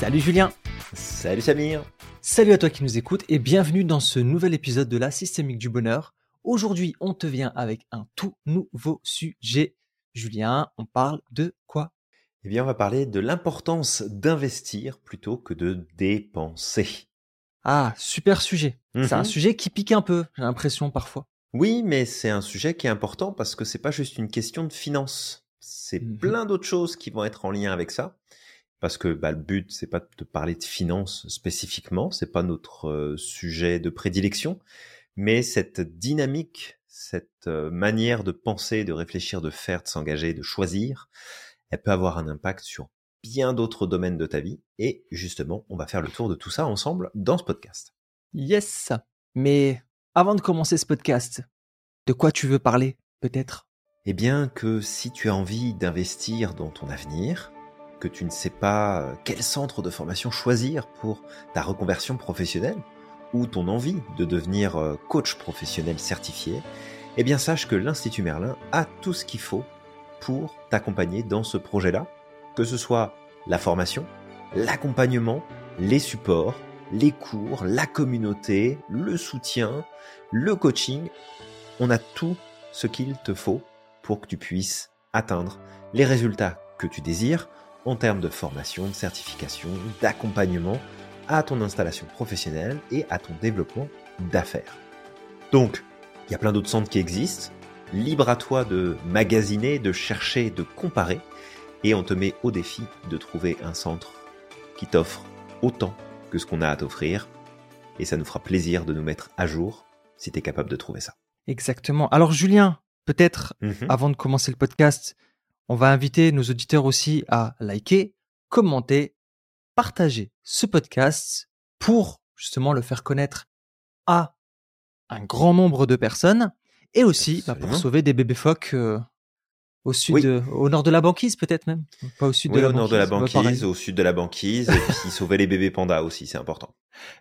Salut Julien Salut Samir Salut à toi qui nous écoutes et bienvenue dans ce nouvel épisode de la Systémique du Bonheur. Aujourd'hui, on te vient avec un tout nouveau sujet. Julien, on parle de quoi? Eh bien, on va parler de l'importance d'investir plutôt que de dépenser. Ah, super sujet. C'est un Mhm. sujet qui pique un peu, j'ai l'impression parfois. Oui, mais c'est un sujet qui est important parce que c'est pas juste une question de finance. C'est Mhm. plein d'autres choses qui vont être en lien avec ça. Parce que bah, le but, c'est pas de parler de finance spécifiquement, c'est pas notre euh, sujet de prédilection, mais cette dynamique, cette euh, manière de penser, de réfléchir, de faire, de s'engager, de choisir, elle peut avoir un impact sur bien d'autres domaines de ta vie. Et justement, on va faire le tour de tout ça ensemble dans ce podcast. Yes Mais avant de commencer ce podcast, de quoi tu veux parler, peut-être? Eh bien que si tu as envie d'investir dans ton avenir, que tu ne sais pas euh, quel centre de formation choisir pour ta reconversion professionnelle, ou ton envie de devenir euh, coach professionnel certifié, eh bien sache que l'Institut Merlin a tout ce qu'il faut pour t'accompagner dans ce projet-là, que ce soit la formation, l'accompagnement, les supports, les cours, la communauté, le soutien, le coaching. On a tout ce qu'il te faut pour que tu puisses atteindre les résultats que tu désires en termes de formation, de certification, d'accompagnement à ton installation professionnelle et à ton développement d'affaires. Donc, il y a plein d'autres centres qui existent. Libre à toi de magasiner, de chercher, de comparer. Et on te met au défi de trouver un centre qui t'offre autant que ce qu'on a à t'offrir. Et ça nous fera plaisir de nous mettre à jour si tu es capable de trouver ça. Exactement. Alors Julien, peut-être Mhm. avant de commencer le podcast, on va inviter nos auditeurs aussi à liker, commenter, partager ce podcast pour justement le faire connaître à un grand nombre de personnes et aussi bah, pour sauver des bébés phoques euh, au sud, Oui. de- au nord de la banquise peut-être même, pas au sud Oui, de la au nord de la banquise. Ouais, banquise, au sud de la banquise, et puis sauver les bébés pandas aussi, c'est important.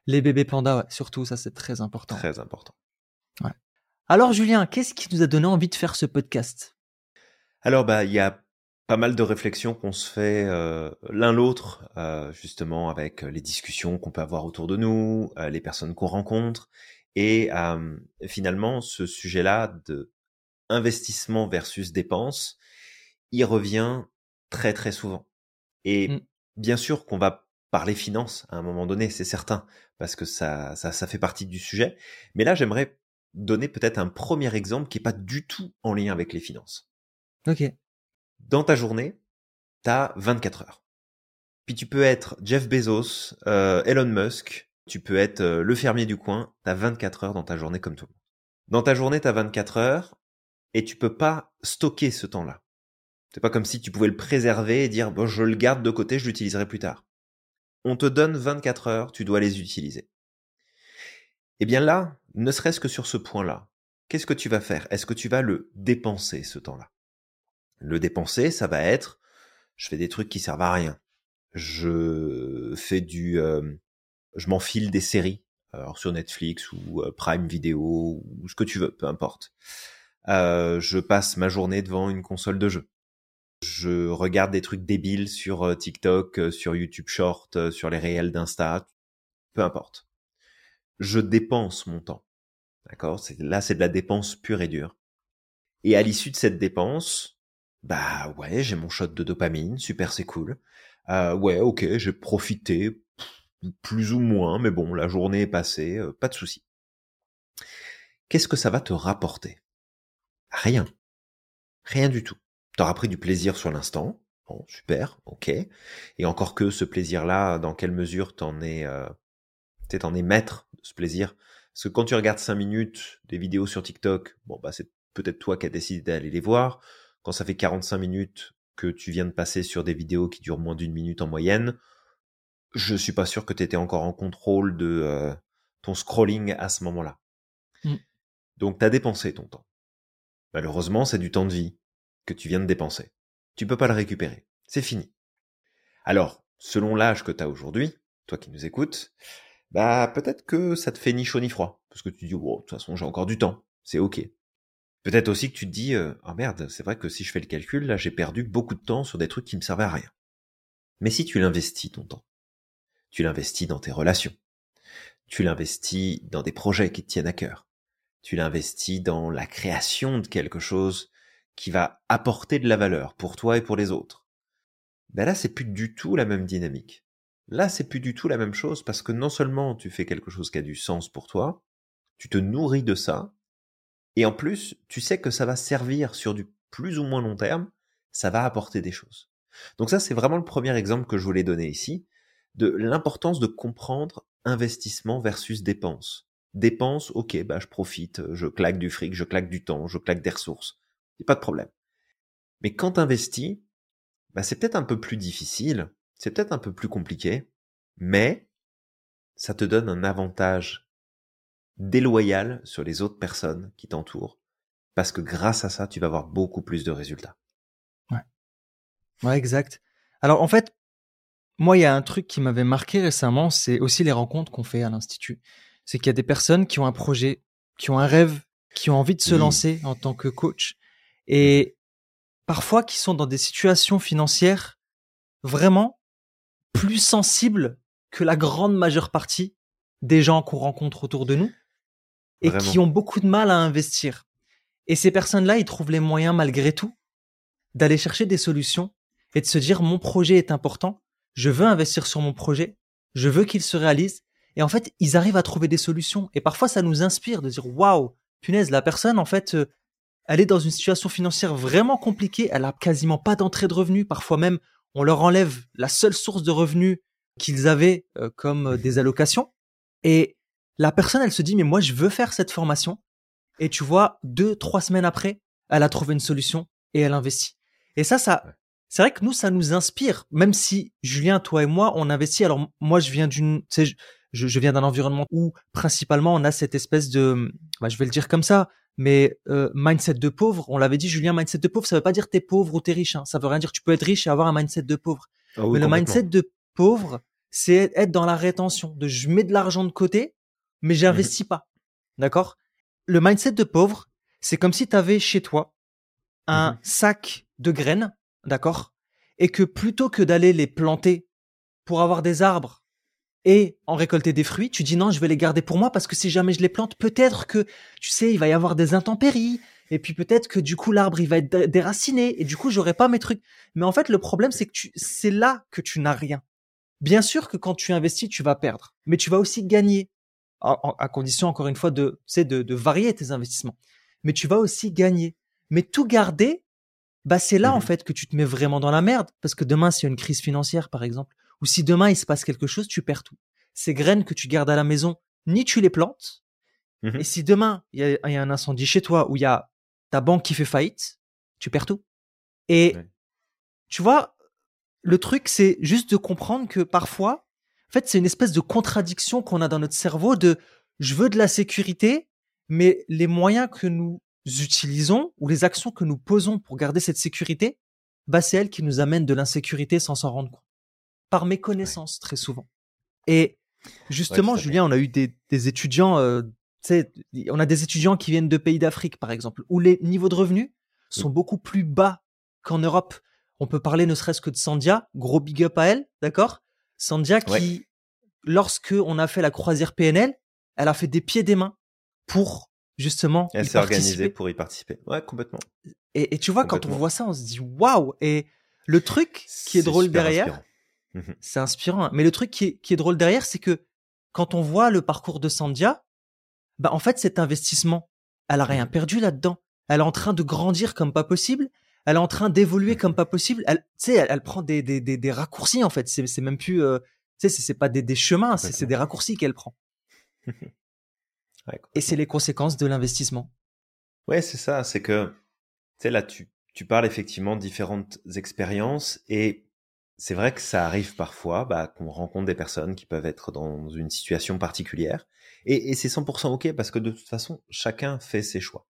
Les bébés pandas, ouais, surtout ça c'est très important. Très important. Alors Julien, qu'est-ce qui nous a donné envie de faire ce podcast? Alors, bah, il y a pas mal de réflexions qu'on se fait euh, l'un l'autre, euh, justement, avec les discussions qu'on peut avoir autour de nous, euh, les personnes qu'on rencontre, et euh, finalement, ce sujet-là de investissement versus dépense, il revient très très souvent. Et Mm. bien sûr qu'on va parler finance à un moment donné, c'est certain, parce que ça, ça, ça fait partie du sujet. Mais là, j'aimerais donner peut-être un premier exemple qui est pas du tout en lien avec les finances. Dans ta journée, t'as 24 heures. Puis tu peux être Jeff Bezos, euh, Elon Musk, tu peux être euh, le fermier du coin, t'as 24 heures dans ta journée comme tout le monde. Dans ta journée, t'as 24 heures et tu peux pas stocker ce temps-là. C'est pas comme si tu pouvais le préserver et dire bon, je le garde de côté, je l'utiliserai plus tard. On te donne 24 heures, tu dois les utiliser. Eh bien là, ne serait-ce que sur ce point-là, qu'est-ce que tu vas faire? Est-ce que tu vas le dépenser ce temps-là? Le dépenser, ça va être je fais des trucs qui servent à rien. Je fais du euh, je m'enfile des séries alors sur Netflix ou euh, Prime Video ou ce que tu veux, peu importe. Euh, je passe ma journée devant une console de jeu. Je regarde des trucs débiles sur euh, TikTok, euh, sur YouTube Short, sur les réels d'Insta, peu importe. Je dépense mon temps. D'accord? Là c'est de la dépense pure et dure. Et à l'issue de cette dépense, bah ouais, j'ai mon shot de dopamine, super c'est cool. Euh, ouais, OK, j'ai profité plus ou moins, mais bon, la journée est passée, euh, pas de souci. Qu'est-ce que ça va te rapporter? Rien. Rien du tout. T'auras pris du plaisir sur l'instant. Bon, super, ok. Et encore que ce plaisir-là, dans quelle mesure t'en es, euh, t'en es maître de ce plaisir? Parce que quand tu regardes 5 minutes des vidéos sur TikTok, bon bah c'est peut-être toi qui as décidé d'aller les voir. Quand ça fait 45 minutes que tu viens de passer sur des vidéos qui durent moins d'une minute en moyenne, je suis pas sûr que tu étais encore en contrôle de euh, ton scrolling à ce moment-là. Mm. Donc tu as dépensé ton temps. Malheureusement, c'est du temps de vie que tu viens de dépenser. Tu peux pas le récupérer. C'est fini. Alors, selon l'âge que tu as aujourd'hui, toi qui nous écoutes, bah peut-être que ça te fait ni chaud ni froid. Parce que tu dis, wow, de toute façon, j'ai encore du temps. C'est ok. Peut-être aussi que tu te dis, euh, ah merde, c'est vrai que si je fais le calcul, là, j'ai perdu beaucoup de temps sur des trucs qui me servaient à rien. Mais si tu l'investis ton temps, Tu l'investis dans tes relations. Tu l'investis dans des projets qui te tiennent à cœur. Tu l'investis dans la création de quelque chose qui va apporter de la valeur pour toi et pour les autres. Ben là, c'est plus du tout la même dynamique. Là, c'est plus du tout la même chose parce que non seulement tu fais quelque chose qui a du sens pour toi, tu te nourris de ça, et en plus, tu sais que ça va servir sur du plus ou moins long terme, ça va apporter des choses. Donc ça, c'est vraiment le premier exemple que je voulais donner ici, de l'importance de comprendre investissement versus dépense. Dépense, ok, bah je profite, je claque du fric, je claque du temps, je claque des ressources. a pas de problème. Mais quand investis, bah c'est peut-être un peu plus difficile, c'est peut-être un peu plus compliqué, mais ça te donne un avantage déloyal sur les autres personnes qui t'entourent, parce que grâce à ça, tu vas avoir beaucoup plus de résultats. Ouais. Ouais, exact. Alors en fait, moi, il y a un truc qui m'avait marqué récemment, c'est aussi les rencontres qu'on fait à l'Institut. C'est qu'il y a des personnes qui ont un projet, qui ont un rêve, qui ont envie de se lancer en tant que coach, et parfois qui sont dans des situations financières vraiment plus sensibles que la grande majeure partie des gens qu'on rencontre autour de nous et qui ont beaucoup de mal à investir. Et ces personnes-là, ils trouvent les moyens malgré tout d'aller chercher des solutions et de se dire mon projet est important, je veux investir sur mon projet, je veux qu'il se réalise. Et en fait, ils arrivent à trouver des solutions. Et parfois, ça nous inspire de dire waouh, punaise, la personne, en fait, euh, elle est dans une situation financière vraiment compliquée. Elle a quasiment pas d'entrée de revenus. Parfois même, on leur enlève la seule source de revenus qu'ils avaient euh, comme euh, des allocations. Et la personne, elle se dit, mais moi, je veux faire cette formation. Et tu vois, deux, trois semaines après, elle a trouvé une solution et elle investit. Et ça, ça, c'est vrai que nous, ça nous inspire. Même si Julien, toi et moi, on investit. Alors moi, je viens d'une, tu sais, je, je, viens d'un environnement où principalement on a cette espèce de, bah, je vais le dire comme ça, mais euh, mindset de pauvre. On l'avait dit, Julien, mindset de pauvre, ça veut pas dire t'es pauvre ou t'es riche. Hein. Ça veut rien dire. Tu peux être riche et avoir un mindset de pauvre. Ah mais le mindset de pauvre, c'est être dans la rétention. De je mets de l'argent de côté, mais j'investis mmh pas. D'accord? Le mindset de pauvre, c'est comme si tu avais chez toi un mmh sac de graines, d'accord? Et que plutôt que d'aller les planter pour avoir des arbres et en récolter des fruits, tu dis non, je vais les garder pour moi parce que si jamais je les plante, peut-être que, tu sais, il va y avoir des intempéries. Et puis peut-être que du coup l'arbre il va être déraciné et du coup j'aurai pas mes trucs. Mais en fait le problème c'est que tu, c'est là que tu n'as rien. Bien sûr que quand tu investis tu vas perdre, mais tu vas aussi gagner à, condition encore une fois de, de, de varier tes investissements. Mais tu vas aussi gagner. Mais tout garder, bah c'est là en mmh fait que tu te mets vraiment dans la merde parce que demain s'il y a une crise financière par exemple ou si demain il se passe quelque chose, tu perds tout. Ces graines que tu gardes à la maison, ni tu les plantes. Mmh et si demain il y, a, un incendie chez toi ou il y a ta banque qui fait faillite, tu perds tout. Et tu vois, le truc c'est juste de comprendre que parfois en fait, c'est une espèce de contradiction qu'on a dans notre cerveau de je veux de la sécurité, mais les moyens que nous utilisons ou les actions que nous posons pour garder cette sécurité, bah, c'est elles qui nous amènent de l'insécurité sans s'en rendre compte. Par méconnaissance, très souvent. Et justement, Julien, on a eu des, étudiants, euh, on a des étudiants qui viennent de pays d'Afrique, par exemple, où les niveaux de revenus sont beaucoup plus bas qu'en Europe. On peut parler ne serait-ce que de Sandia, gros big up à elle, d'accord? Sandia qui, lorsque on a fait la croisière PNL, elle a fait des pieds des mains pour justement. Elle s'est organisée pour y participer. Ouais, complètement. Et, tu vois, quand on voit ça, on se dit waouh. Et le truc qui est, drôle derrière, mmh c'est inspirant. Hein. Mais le truc qui est, qui est drôle derrière, c'est que quand on voit le parcours de Sandia, bah en fait cet investissement, elle a rien mmh perdu là-dedans. Elle est en train de grandir comme pas possible elle est en train d'évoluer comme pas possible. Elle, tu sais, elle, prend des, des, des, des, raccourcis en fait. C'est, même plus, euh, tu sais, c'est, pas des, des chemins, c'est, c'est des raccourcis qu'elle prend. Et c'est les conséquences de l'investissement. Ouais, c'est ça. C'est que, tu sais, là, tu, tu parles effectivement de différentes expériences et c'est vrai que ça arrive parfois bah, qu'on rencontre des personnes qui peuvent être dans une situation particulière et, et c'est 100% ok parce que de toute façon, chacun fait ses choix.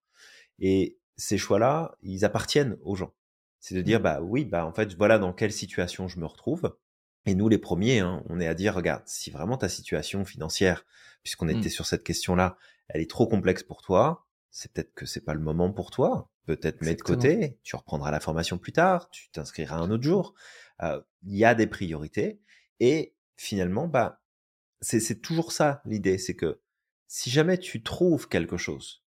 Et ces choix-là, ils appartiennent aux gens. C'est de dire, mmh. bah oui, bah en fait, voilà dans quelle situation je me retrouve. Et nous, les premiers, hein, on est à dire, regarde, si vraiment ta situation financière, puisqu'on était mmh. sur cette question-là, elle est trop complexe pour toi, c'est peut-être que c'est pas le moment pour toi. Peut-être mettre de côté, tu reprendras la formation plus tard, tu t'inscriras un autre jour. Euh, il y a des priorités et finalement, bah, c'est toujours ça l'idée, c'est que si jamais tu trouves quelque chose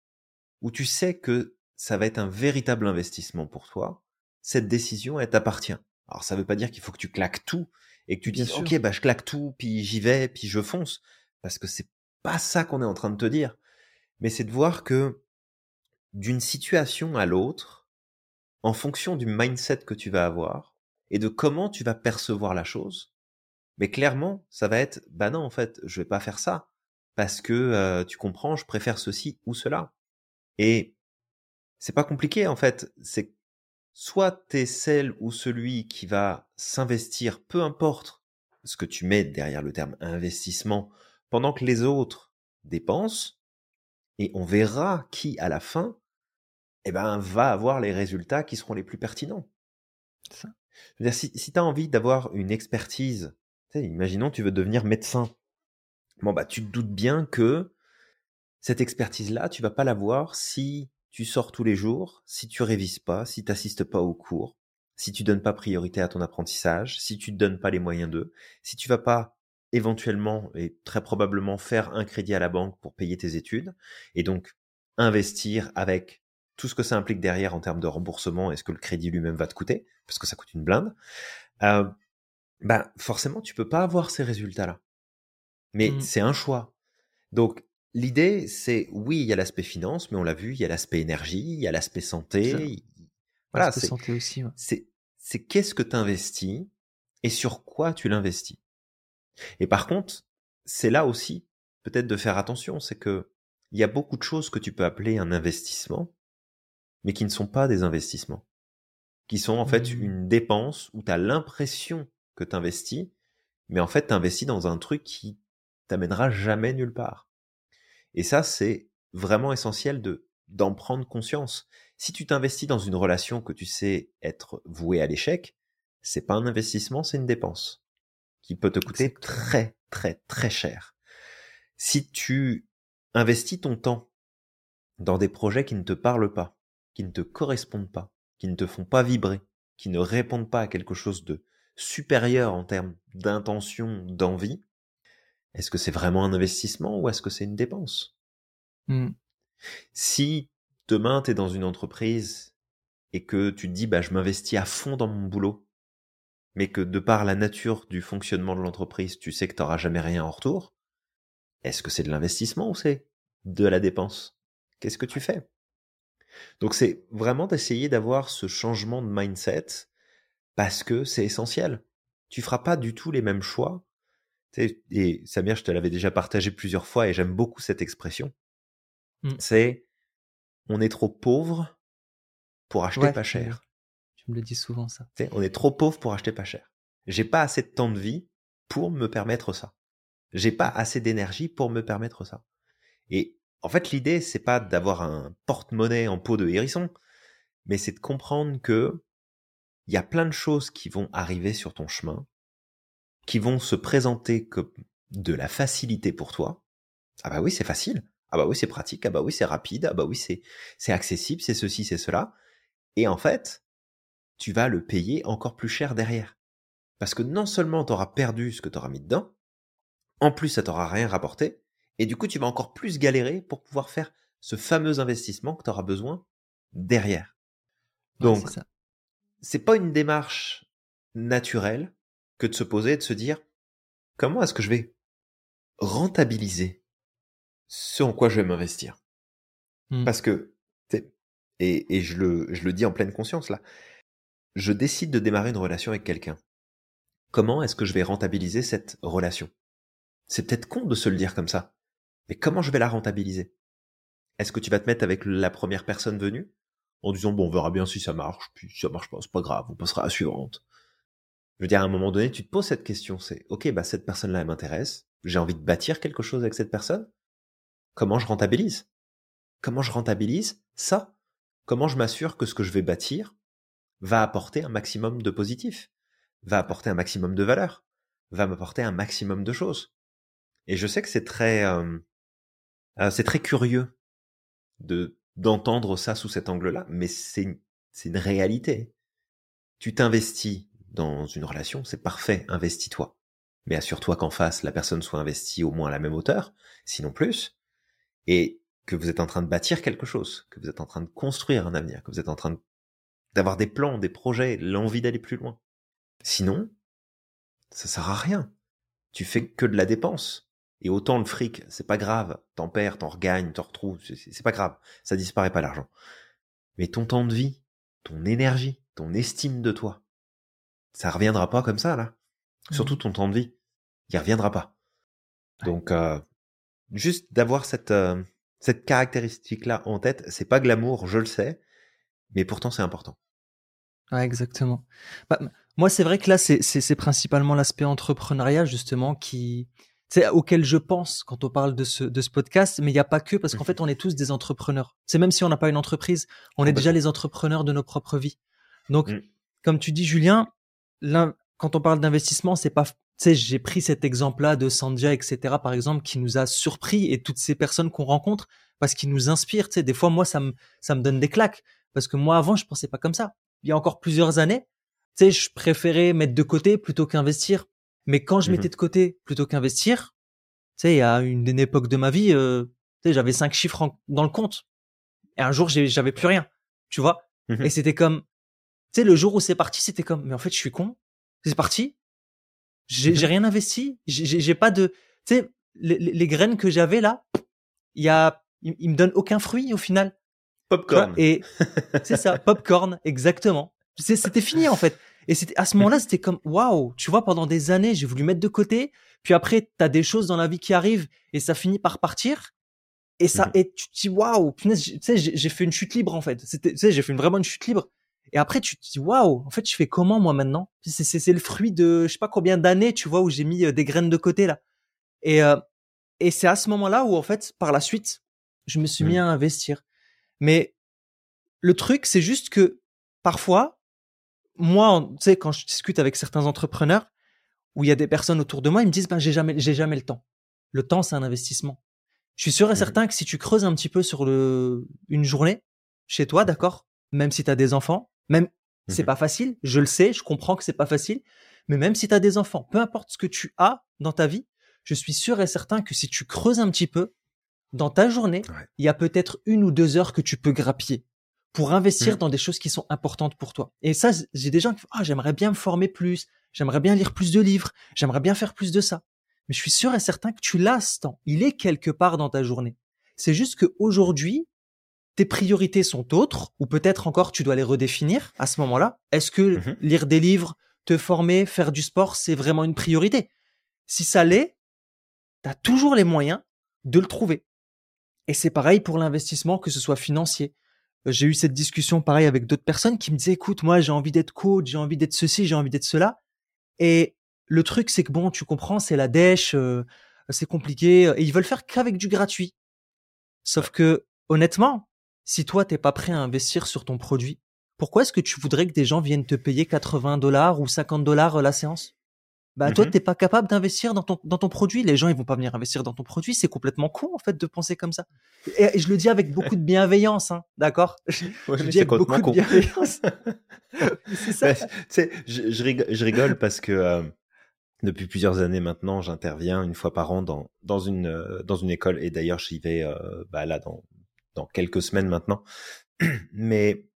où tu sais que ça va être un véritable investissement pour toi, cette décision, elle t'appartient. Alors ça veut pas dire qu'il faut que tu claques tout et que tu dises ok bah je claque tout puis j'y vais puis je fonce parce que c'est pas ça qu'on est en train de te dire. Mais c'est de voir que d'une situation à l'autre, en fonction du mindset que tu vas avoir et de comment tu vas percevoir la chose, mais clairement, ça va être bah non en fait, je vais pas faire ça parce que euh, tu comprends, je préfère ceci ou cela. Et c'est pas compliqué en fait, c'est soit tu es celle ou celui qui va s'investir, peu importe ce que tu mets derrière le terme investissement, pendant que les autres dépensent, et on verra qui, à la fin, eh ben, va avoir les résultats qui seront les plus pertinents. Ça. dire, si, si tu as envie d'avoir une expertise, imaginons tu veux devenir médecin, bon bah tu te doutes bien que cette expertise-là, tu vas pas l'avoir si tu sors tous les jours, si tu révises pas, si tu t'assistes pas aux cours, si tu donnes pas priorité à ton apprentissage, si tu te donnes pas les moyens d'eux, si tu vas pas éventuellement et très probablement faire un crédit à la banque pour payer tes études et donc investir avec tout ce que ça implique derrière en termes de remboursement et ce que le crédit lui-même va te coûter parce que ça coûte une blinde. Euh, ben forcément tu peux pas avoir ces résultats là. Mais mmh. c'est un choix. Donc L'idée, c'est oui, il y a l'aspect finance, mais on l'a vu, il y a l'aspect énergie, il y a l'aspect santé. Voilà, c'est santé aussi. C'est qu'est-ce que tu investis et sur quoi tu l'investis. Et par contre, c'est là aussi peut-être de faire attention, c'est que il y a beaucoup de choses que tu peux appeler un investissement, mais qui ne sont pas des investissements, qui sont en fait mmh. une dépense où tu as l'impression que tu investis, mais en fait tu investis dans un truc qui t'amènera jamais nulle part. Et ça, c'est vraiment essentiel de d'en prendre conscience. Si tu t'investis dans une relation que tu sais être vouée à l'échec, c'est pas un investissement, c'est une dépense qui peut te coûter très très très cher. Si tu investis ton temps dans des projets qui ne te parlent pas, qui ne te correspondent pas, qui ne te font pas vibrer, qui ne répondent pas à quelque chose de supérieur en termes d'intention, d'envie, est-ce que c'est vraiment un investissement ou est-ce que c'est une dépense? Mmh. Si demain tu es dans une entreprise et que tu te dis bah je m'investis à fond dans mon boulot, mais que de par la nature du fonctionnement de l'entreprise, tu sais que tu n'auras jamais rien en retour, est-ce que c'est de l'investissement ou c'est de la dépense? Qu'est-ce que tu fais? Donc c'est vraiment d'essayer d'avoir ce changement de mindset parce que c'est essentiel. Tu feras pas du tout les mêmes choix et Samir, je te l'avais déjà partagé plusieurs fois et j'aime beaucoup cette expression. Mmh. C'est on est trop pauvre pour acheter pas cher. Tu me le dis souvent ça. on est trop pauvre pour acheter pas cher. J'ai pas assez de temps de vie pour me permettre ça. J'ai pas assez d'énergie pour me permettre ça. Et en fait, l'idée c'est pas d'avoir un porte-monnaie en peau de hérisson, mais c'est de comprendre que il y a plein de choses qui vont arriver sur ton chemin qui vont se présenter comme de la facilité pour toi. Ah bah oui, c'est facile. Ah bah oui, c'est pratique. Ah bah oui, c'est rapide. Ah bah oui, c'est, c'est accessible. C'est ceci, c'est cela. Et en fait, tu vas le payer encore plus cher derrière. Parce que non seulement tu auras perdu ce que tu auras mis dedans, en plus ça t'aura rien rapporté, et du coup tu vas encore plus galérer pour pouvoir faire ce fameux investissement que tu auras besoin derrière. Donc, c'est pas une démarche naturelle, que de se poser et de se dire comment est-ce que je vais rentabiliser ce en quoi je vais m'investir? Mmh. Parce que, et, et je, le, je le dis en pleine conscience là, je décide de démarrer une relation avec quelqu'un. Comment est-ce que je vais rentabiliser cette relation? C'est peut-être con de se le dire comme ça, mais comment je vais la rentabiliser? Est-ce que tu vas te mettre avec la première personne venue en disant bon on verra bien si ça marche, puis si ça marche pas, c'est pas grave, on passera à la suivante? Je veux dire, à un moment donné, tu te poses cette question, c'est, ok, bah, cette personne-là, elle m'intéresse, j'ai envie de bâtir quelque chose avec cette personne. Comment je rentabilise? Comment je rentabilise ça? Comment je m'assure que ce que je vais bâtir va apporter un maximum de positif, va apporter un maximum de valeur, va m'apporter un maximum de choses? Et je sais que c'est très, euh, euh, c'est très curieux de d'entendre ça sous cet angle-là, mais c'est c'est une réalité. Tu t'investis dans une relation, c'est parfait, investis-toi. mais assure-toi qu'en face, la personne soit investie au moins à la même hauteur, sinon plus, et que vous êtes en train de bâtir quelque chose, que vous êtes en train de construire un avenir, que vous êtes en train d'avoir des plans, des projets, l'envie d'aller plus loin. Sinon, ça sert à rien. Tu fais que de la dépense. Et autant le fric, c'est pas grave. T'en perds, t'en regagnes, t'en retrouves. C'est pas grave. Ça disparaît pas l'argent. Mais ton temps de vie, ton énergie, ton estime de toi, ça reviendra pas comme ça, là. Surtout mmh. ton temps de vie. Il reviendra pas. Donc, euh, juste d'avoir cette, euh, cette caractéristique-là en tête, c'est pas glamour, je le sais, mais pourtant c'est important. Ouais, exactement. Bah, moi, c'est vrai que là, c'est principalement l'aspect entrepreneuriat, justement, qui, c'est auquel je pense quand on parle de ce, de ce podcast, mais il n'y a pas que, parce qu'en mmh fait, on est tous des entrepreneurs. C'est même si on n'a pas une entreprise, on est déjà les entrepreneurs de nos propres vies. Donc, mmh. comme tu dis, Julien, quand on parle d'investissement, c'est pas, tu sais, j'ai pris cet exemple-là de Sandia, etc., par exemple, qui nous a surpris et toutes ces personnes qu'on rencontre parce qu'ils nous inspirent. Tu sais, des fois, moi, ça me, ça me donne des claques parce que moi, avant, je pensais pas comme ça. Il y a encore plusieurs années, tu sais, je préférais mettre de côté plutôt qu'investir. Mais quand je mmh mettais de côté plutôt qu'investir, tu sais, il y a une, une époque de ma vie, euh, tu sais, j'avais cinq chiffres dans le compte. Et un jour, j'avais plus rien, tu vois. Mmh et c'était comme, sais, le jour où c'est parti, c'était comme, mais en fait, je suis con. C'est parti. J'ai mmh rien investi. J'ai pas de, tu sais, les, les, graines que j'avais là, il y a, il, me donne aucun fruit au final. Popcorn. Et c'est ça, popcorn, exactement. C'était fini en fait. Et c'était à ce moment-là, c'était comme waouh, tu vois, pendant des années, j'ai voulu mettre de côté. Puis après, t'as des choses dans la vie qui arrivent et ça finit par partir. Et ça, mhm. et tu te dis waouh, tu sais, j'ai fait une chute libre en fait. C'était, tu sais, j'ai fait une, vraiment une chute libre. Et après, tu te dis waouh, en fait, je fais comment moi maintenant? C'est le fruit de je sais pas combien d'années, tu vois, où j'ai mis euh, des graines de côté là. Et euh, et c'est à ce moment-là où en fait, par la suite, je me suis mis mmh. à investir. Mais le truc, c'est juste que parfois, moi, tu sais, quand je discute avec certains entrepreneurs, où il y a des personnes autour de moi, ils me disent, ben, j'ai jamais, j'ai jamais le temps. Le temps, c'est un investissement. Je suis sûr et mmh certain que si tu creuses un petit peu sur le, une journée, chez toi, d'accord? Même si tu as des enfants, même, mmh c'est pas facile. Je le sais, je comprends que c'est pas facile. Mais même si tu as des enfants, peu importe ce que tu as dans ta vie, je suis sûr et certain que si tu creuses un petit peu, dans ta journée, il y a peut-être une ou deux heures que tu peux grappiller pour investir mmh. dans des choses qui sont importantes pour toi. Et ça, j'ai des gens qui ah, j'aimerais bien me former plus, j'aimerais bien lire plus de livres, j'aimerais bien faire plus de ça. Mais je suis sûr et certain que tu l'as ce temps. Il est quelque part dans ta journée. C'est juste qu'aujourd'hui, tes priorités sont autres, ou peut-être encore tu dois les redéfinir à ce moment-là. Est-ce que mmh lire des livres, te former, faire du sport, c'est vraiment une priorité? Si ça l'est, tu as toujours les moyens de le trouver. Et c'est pareil pour l'investissement, que ce soit financier. Euh, j'ai eu cette discussion pareil avec d'autres personnes qui me disaient, écoute, moi j'ai envie d'être coach, j'ai envie d'être ceci, j'ai envie d'être cela. Et le truc, c'est que bon, tu comprends, c'est la dèche, euh, c'est compliqué, et ils veulent faire qu'avec du gratuit. Sauf que, honnêtement, si toi t'es pas prêt à investir sur ton produit, pourquoi est-ce que tu voudrais que des gens viennent te payer 80 dollars ou 50 dollars euh, la séance? Bah toi mmh t'es pas capable d'investir dans ton dans ton produit. Les gens ils vont pas venir investir dans ton produit. C'est complètement con en fait de penser comme ça. Et, je le dis avec beaucoup de bienveillance hein, d'accord? Je, le dis avec beaucoup de bienveillance. C'est ça. Je, je, rigole, je, rigole, parce que euh, depuis plusieurs années maintenant j'interviens une fois par an dans dans une euh, dans une école. Et d'ailleurs j'y vais euh, bah là dans dans quelques semaines maintenant mais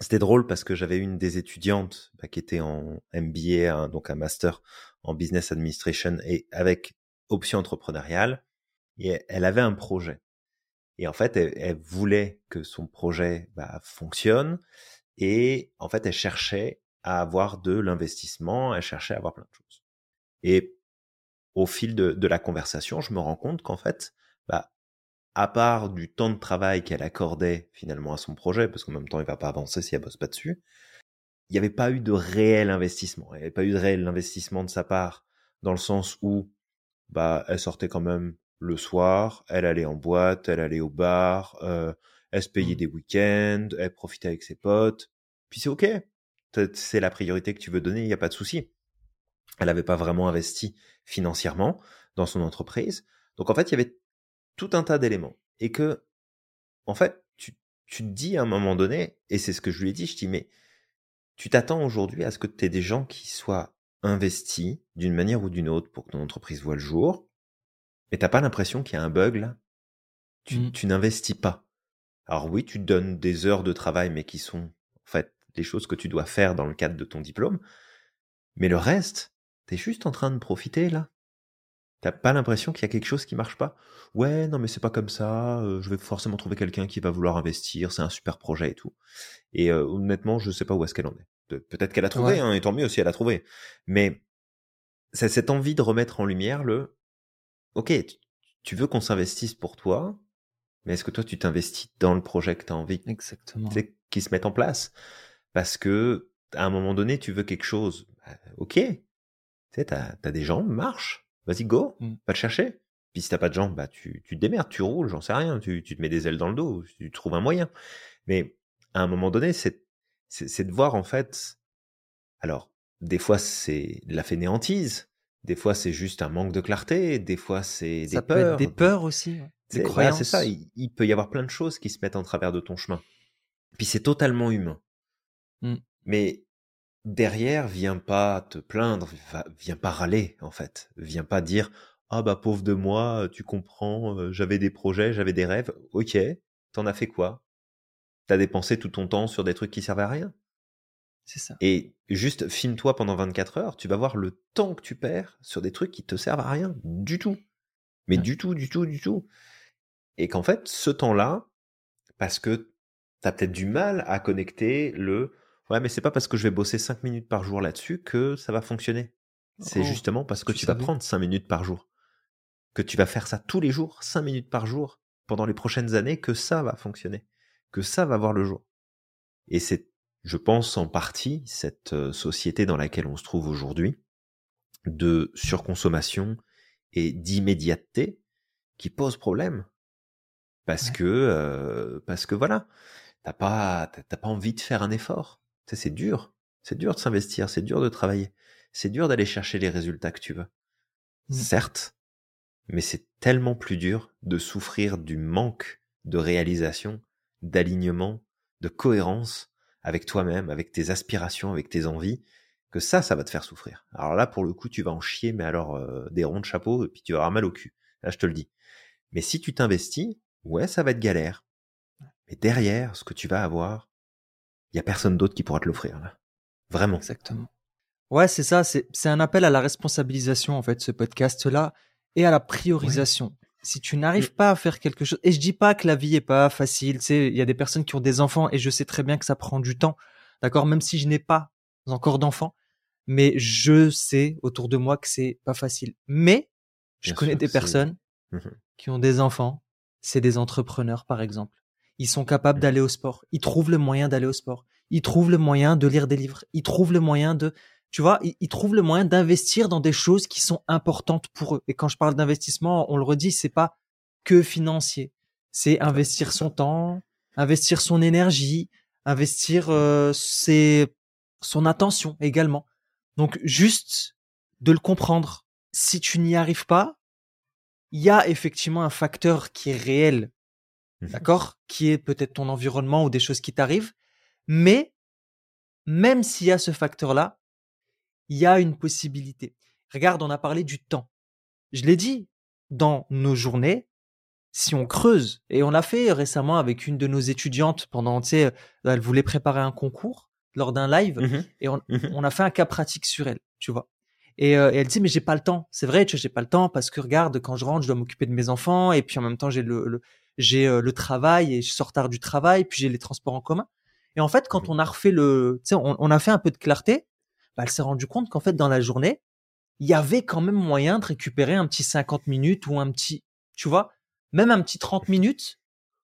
c'était drôle parce que j'avais une des étudiantes bah, qui était en MBA, donc un master en business administration et avec option entrepreneuriale. Et elle avait un projet. Et en fait, elle, voulait que son projet bah, fonctionne. Et en fait, elle cherchait à avoir de l'investissement, elle cherchait à avoir plein de choses. Et au fil de, de la conversation, je me rends compte qu'en fait, bah, à part du temps de travail qu'elle accordait finalement à son projet, parce qu'en même temps, il va pas avancer si elle bosse pas dessus, il n'y avait pas eu de réel investissement. Il n'y avait pas eu de réel investissement de sa part, dans le sens où bah, elle sortait quand même le soir, elle allait en boîte, elle allait au bar, euh, elle se payait mmh. des week-ends, elle profitait avec ses potes. Puis c'est ok, c'est la priorité que tu veux donner, il n'y a pas de souci. Elle n'avait pas vraiment investi financièrement dans son entreprise. Donc en fait, il y avait tout un tas d'éléments. Et que, en fait, tu, tu te dis à un moment donné, et c'est ce que je lui ai dit, je dis, mais tu t'attends aujourd'hui à ce que tu aies des gens qui soient investis d'une manière ou d'une autre pour que ton entreprise voit le jour, et t'as pas l'impression qu'il y a un bug là, tu, Mm. tu n'investis pas. Alors oui, tu donnes des heures de travail, mais qui sont en fait les choses que tu dois faire dans le cadre de ton diplôme. Mais le reste, t'es juste en train de profiter là. T'as pas l'impression qu'il y a quelque chose qui marche pas? Ouais, non mais c'est pas comme ça. euh, je vais forcément trouver quelqu'un qui va vouloir investir. C'est un super projet et tout. Et euh, honnêtement, je sais pas où est-ce qu'elle en est. Pe- Peut-être qu'elle a trouvé, Ouais. hein, et tant mieux si elle a trouvé. Mais c'est cette envie de remettre en lumière le. Ok, tu- veux qu'on s'investisse pour toi, mais est-ce que toi tu t'investis dans le projet que tu as envie Exactement. qui se mette en place? Parce que à un moment donné, tu veux quelque chose. Bah, ok, tu sais, t'as as des jambes, marche, vas-y go, Mm. va te chercher. Puis si t'as pas de jambes, bah tu, tu te démerdes, tu roules, j'en sais rien, tu, tu te mets des ailes dans le dos, tu trouves un moyen. Mais à un moment donné, c'est c'est de voir en fait. Alors, des fois c'est de la fainéantise, des fois c'est juste un manque de clarté, des fois c'est des Ça peut être peurs. des peurs aussi, ouais. Des croyances. c'est ça. Il, il peut y avoir plein de choses qui se mettent en travers de ton chemin. Puis c'est totalement humain. Mm. Mais derrière, viens pas te plaindre, va- viens pas râler en fait. Viens pas dire ah bah pauvre de moi, tu comprends, euh, j'avais des projets, j'avais des rêves. Ok, t'en as fait quoi? T'as dépensé tout ton temps sur des trucs qui servaient à rien. C'est ça. Et juste filme-toi pendant 24 heures, tu vas voir le temps que tu perds sur des trucs qui te servent à rien du tout. Mais Ouais. du tout, du tout, du tout. Et qu'en fait, ce temps-là, parce que t'as peut-être du mal à connecter le ouais, mais c'est pas parce que je vais bosser 5 minutes par jour là-dessus que ça va fonctionner. C'est Oh, justement parce que tu tu vas prendre 5 minutes par jour. Que tu vas faire ça tous les jours, 5 minutes par jour, pendant les prochaines années, que ça va fonctionner. Que ça va voir le jour. Et c'est, je pense, en partie, cette euh, société dans laquelle on se trouve aujourd'hui, de surconsommation et d'immédiateté, qui pose problème. Parce Ouais. que, euh, parce que voilà, t'as pas, t'as pas envie de faire un effort. C'est dur. C'est dur de s'investir, c'est dur de travailler. C'est dur d'aller chercher les résultats que tu veux. Mm. Certes, mais c'est tellement plus dur de souffrir du manque de réalisation, d'alignement, de cohérence avec toi-même, avec tes aspirations, avec tes envies, que ça, ça va te faire souffrir. Alors là, pour le coup, tu vas en chier, mais alors euh, des ronds de chapeau, et puis tu vas avoir mal au cul. Là, je te le dis. Mais si tu t'investis, ouais, ça va être galère. Mais derrière, ce que tu vas avoir, il y a personne d'autre qui pourra te l'offrir. là. Vraiment. Exactement. Ouais, c'est ça. C'est un appel à la responsabilisation, en fait, ce podcast-là, et à la priorisation. Si tu n'arrives pas à faire quelque chose, et je dis pas que la vie est pas facile, tu sais, il y a des personnes qui ont des enfants, et je sais très bien que ça prend du temps, d'accord, même si je n'ai pas encore d'enfants, mais je sais autour de moi que c'est pas facile. Mais je Bien connais sûr des personnes Mhm. qui ont des enfants, c'est des entrepreneurs par exemple. Ils sont capables d'aller au sport. Ils trouvent le moyen d'aller au sport. Ils trouvent le moyen de lire des livres. Ils trouvent le moyen de, tu vois, ils, ils trouvent le moyen d'investir dans des choses qui sont importantes pour eux. Et quand je parle d'investissement, on le redit, c'est pas que financier. C'est investir son temps, investir son énergie, investir euh, ses, son attention également. Donc juste de le comprendre. Si tu n'y arrives pas, il y a effectivement un facteur qui est réel, Mhm. d'accord, qui est peut-être ton environnement ou des choses qui t'arrivent, mais même s'il y a ce facteur-là, il y a une possibilité. Regarde, on a parlé du temps. Je l'ai dit, dans nos journées, si on creuse, et on l'a fait récemment avec une de nos étudiantes pendant, tu sais, elle voulait préparer un concours lors d'un live, Mhm. et on, Mhm. on a fait un cas pratique sur elle, tu vois. Et, euh, et elle dit mais j'ai pas le temps. C'est vrai, tu j'ai pas le temps parce que regarde, quand je rentre, je dois m'occuper de mes enfants et puis en même temps j'ai le, le- j'ai euh, le travail et je sors tard du travail, puis j'ai les transports en commun. Et en fait, quand on a refait le, tu sais, on, on a fait un peu de clarté, bah, elle s'est rendue compte qu'en fait dans la journée, il y avait quand même moyen de récupérer un petit 50 minutes ou un petit, tu vois, même un petit 30 minutes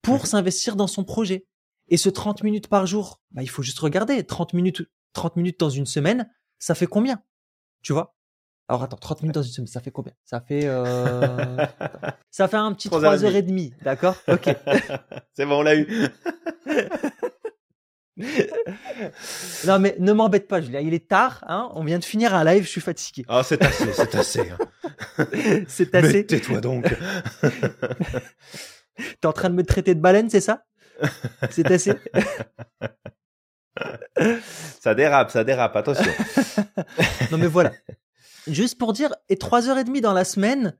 pour Mhm. s'investir dans son projet. Et ce 30 minutes par jour, bah, il faut juste regarder. 30 minutes, 30 minutes dans une semaine, ça fait combien? Tu vois? Alors attends, 30 minutes dans une semaine, ça fait combien? Ça fait, euh, ça fait un petit Trois 3 heures et heures et demie, d'accord? Ok. c'est bon, on l'a eu. non mais ne m'embête pas, Julien. Il est tard, hein. On vient de finir un live, je suis fatigué. Ah, c'est assez, c'est assez. hein. C'est assez. tais-toi donc. T'es en train de me traiter de baleine, c'est ça? C'est assez? ça dérape, ça dérape, attention. non mais voilà. Juste pour dire, et trois heures et demie dans la semaine,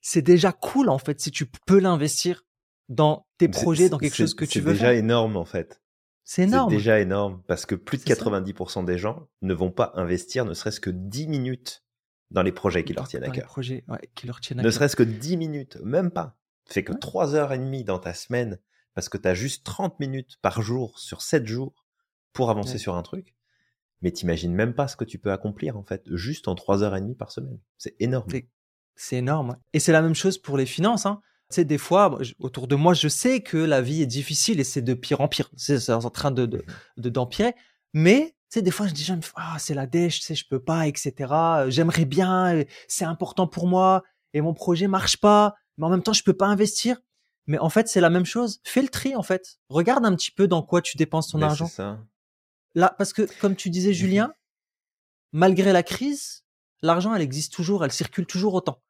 c'est déjà cool en fait si tu peux l'investir dans tes projets, dans quelque chose que tu veux. C'est déjà énorme en fait. C'est énorme. C'est déjà énorme parce que plus de 90% des gens ne vont pas investir ne serait-ce que 10 minutes dans les projets qui leur tiennent à cœur. Projets, ouais, qui leur tiennent à ne serait-ce que 10 minutes, même pas. Fais que trois heures et demie dans ta semaine parce que tu as juste 30 minutes par jour sur 7 jours pour avancer sur un truc. Mais t'imagines même pas ce que tu peux accomplir en fait, juste en 3 heures et demie par semaine. C'est énorme. C'est énorme. Et c'est la même chose pour les finances. Hein. Tu sais, des fois, autour de moi, je sais que la vie est difficile et c'est de pire en pire. C'est en train de d'empirer. De, Mais tu sais, des fois, je dis, ah, c'est la dèche, tu sais, je peux pas, etc. J'aimerais bien, c'est important pour moi, et mon projet marche pas, mais en même temps, je peux pas investir. Mais en fait, c'est la même chose. Fais le tri, en fait. Regarde un petit peu dans quoi tu dépenses ton argent. Ça. Là, parce que, comme tu disais, mmh Julien, malgré la crise, l'argent, elle existe toujours, elle circule toujours autant.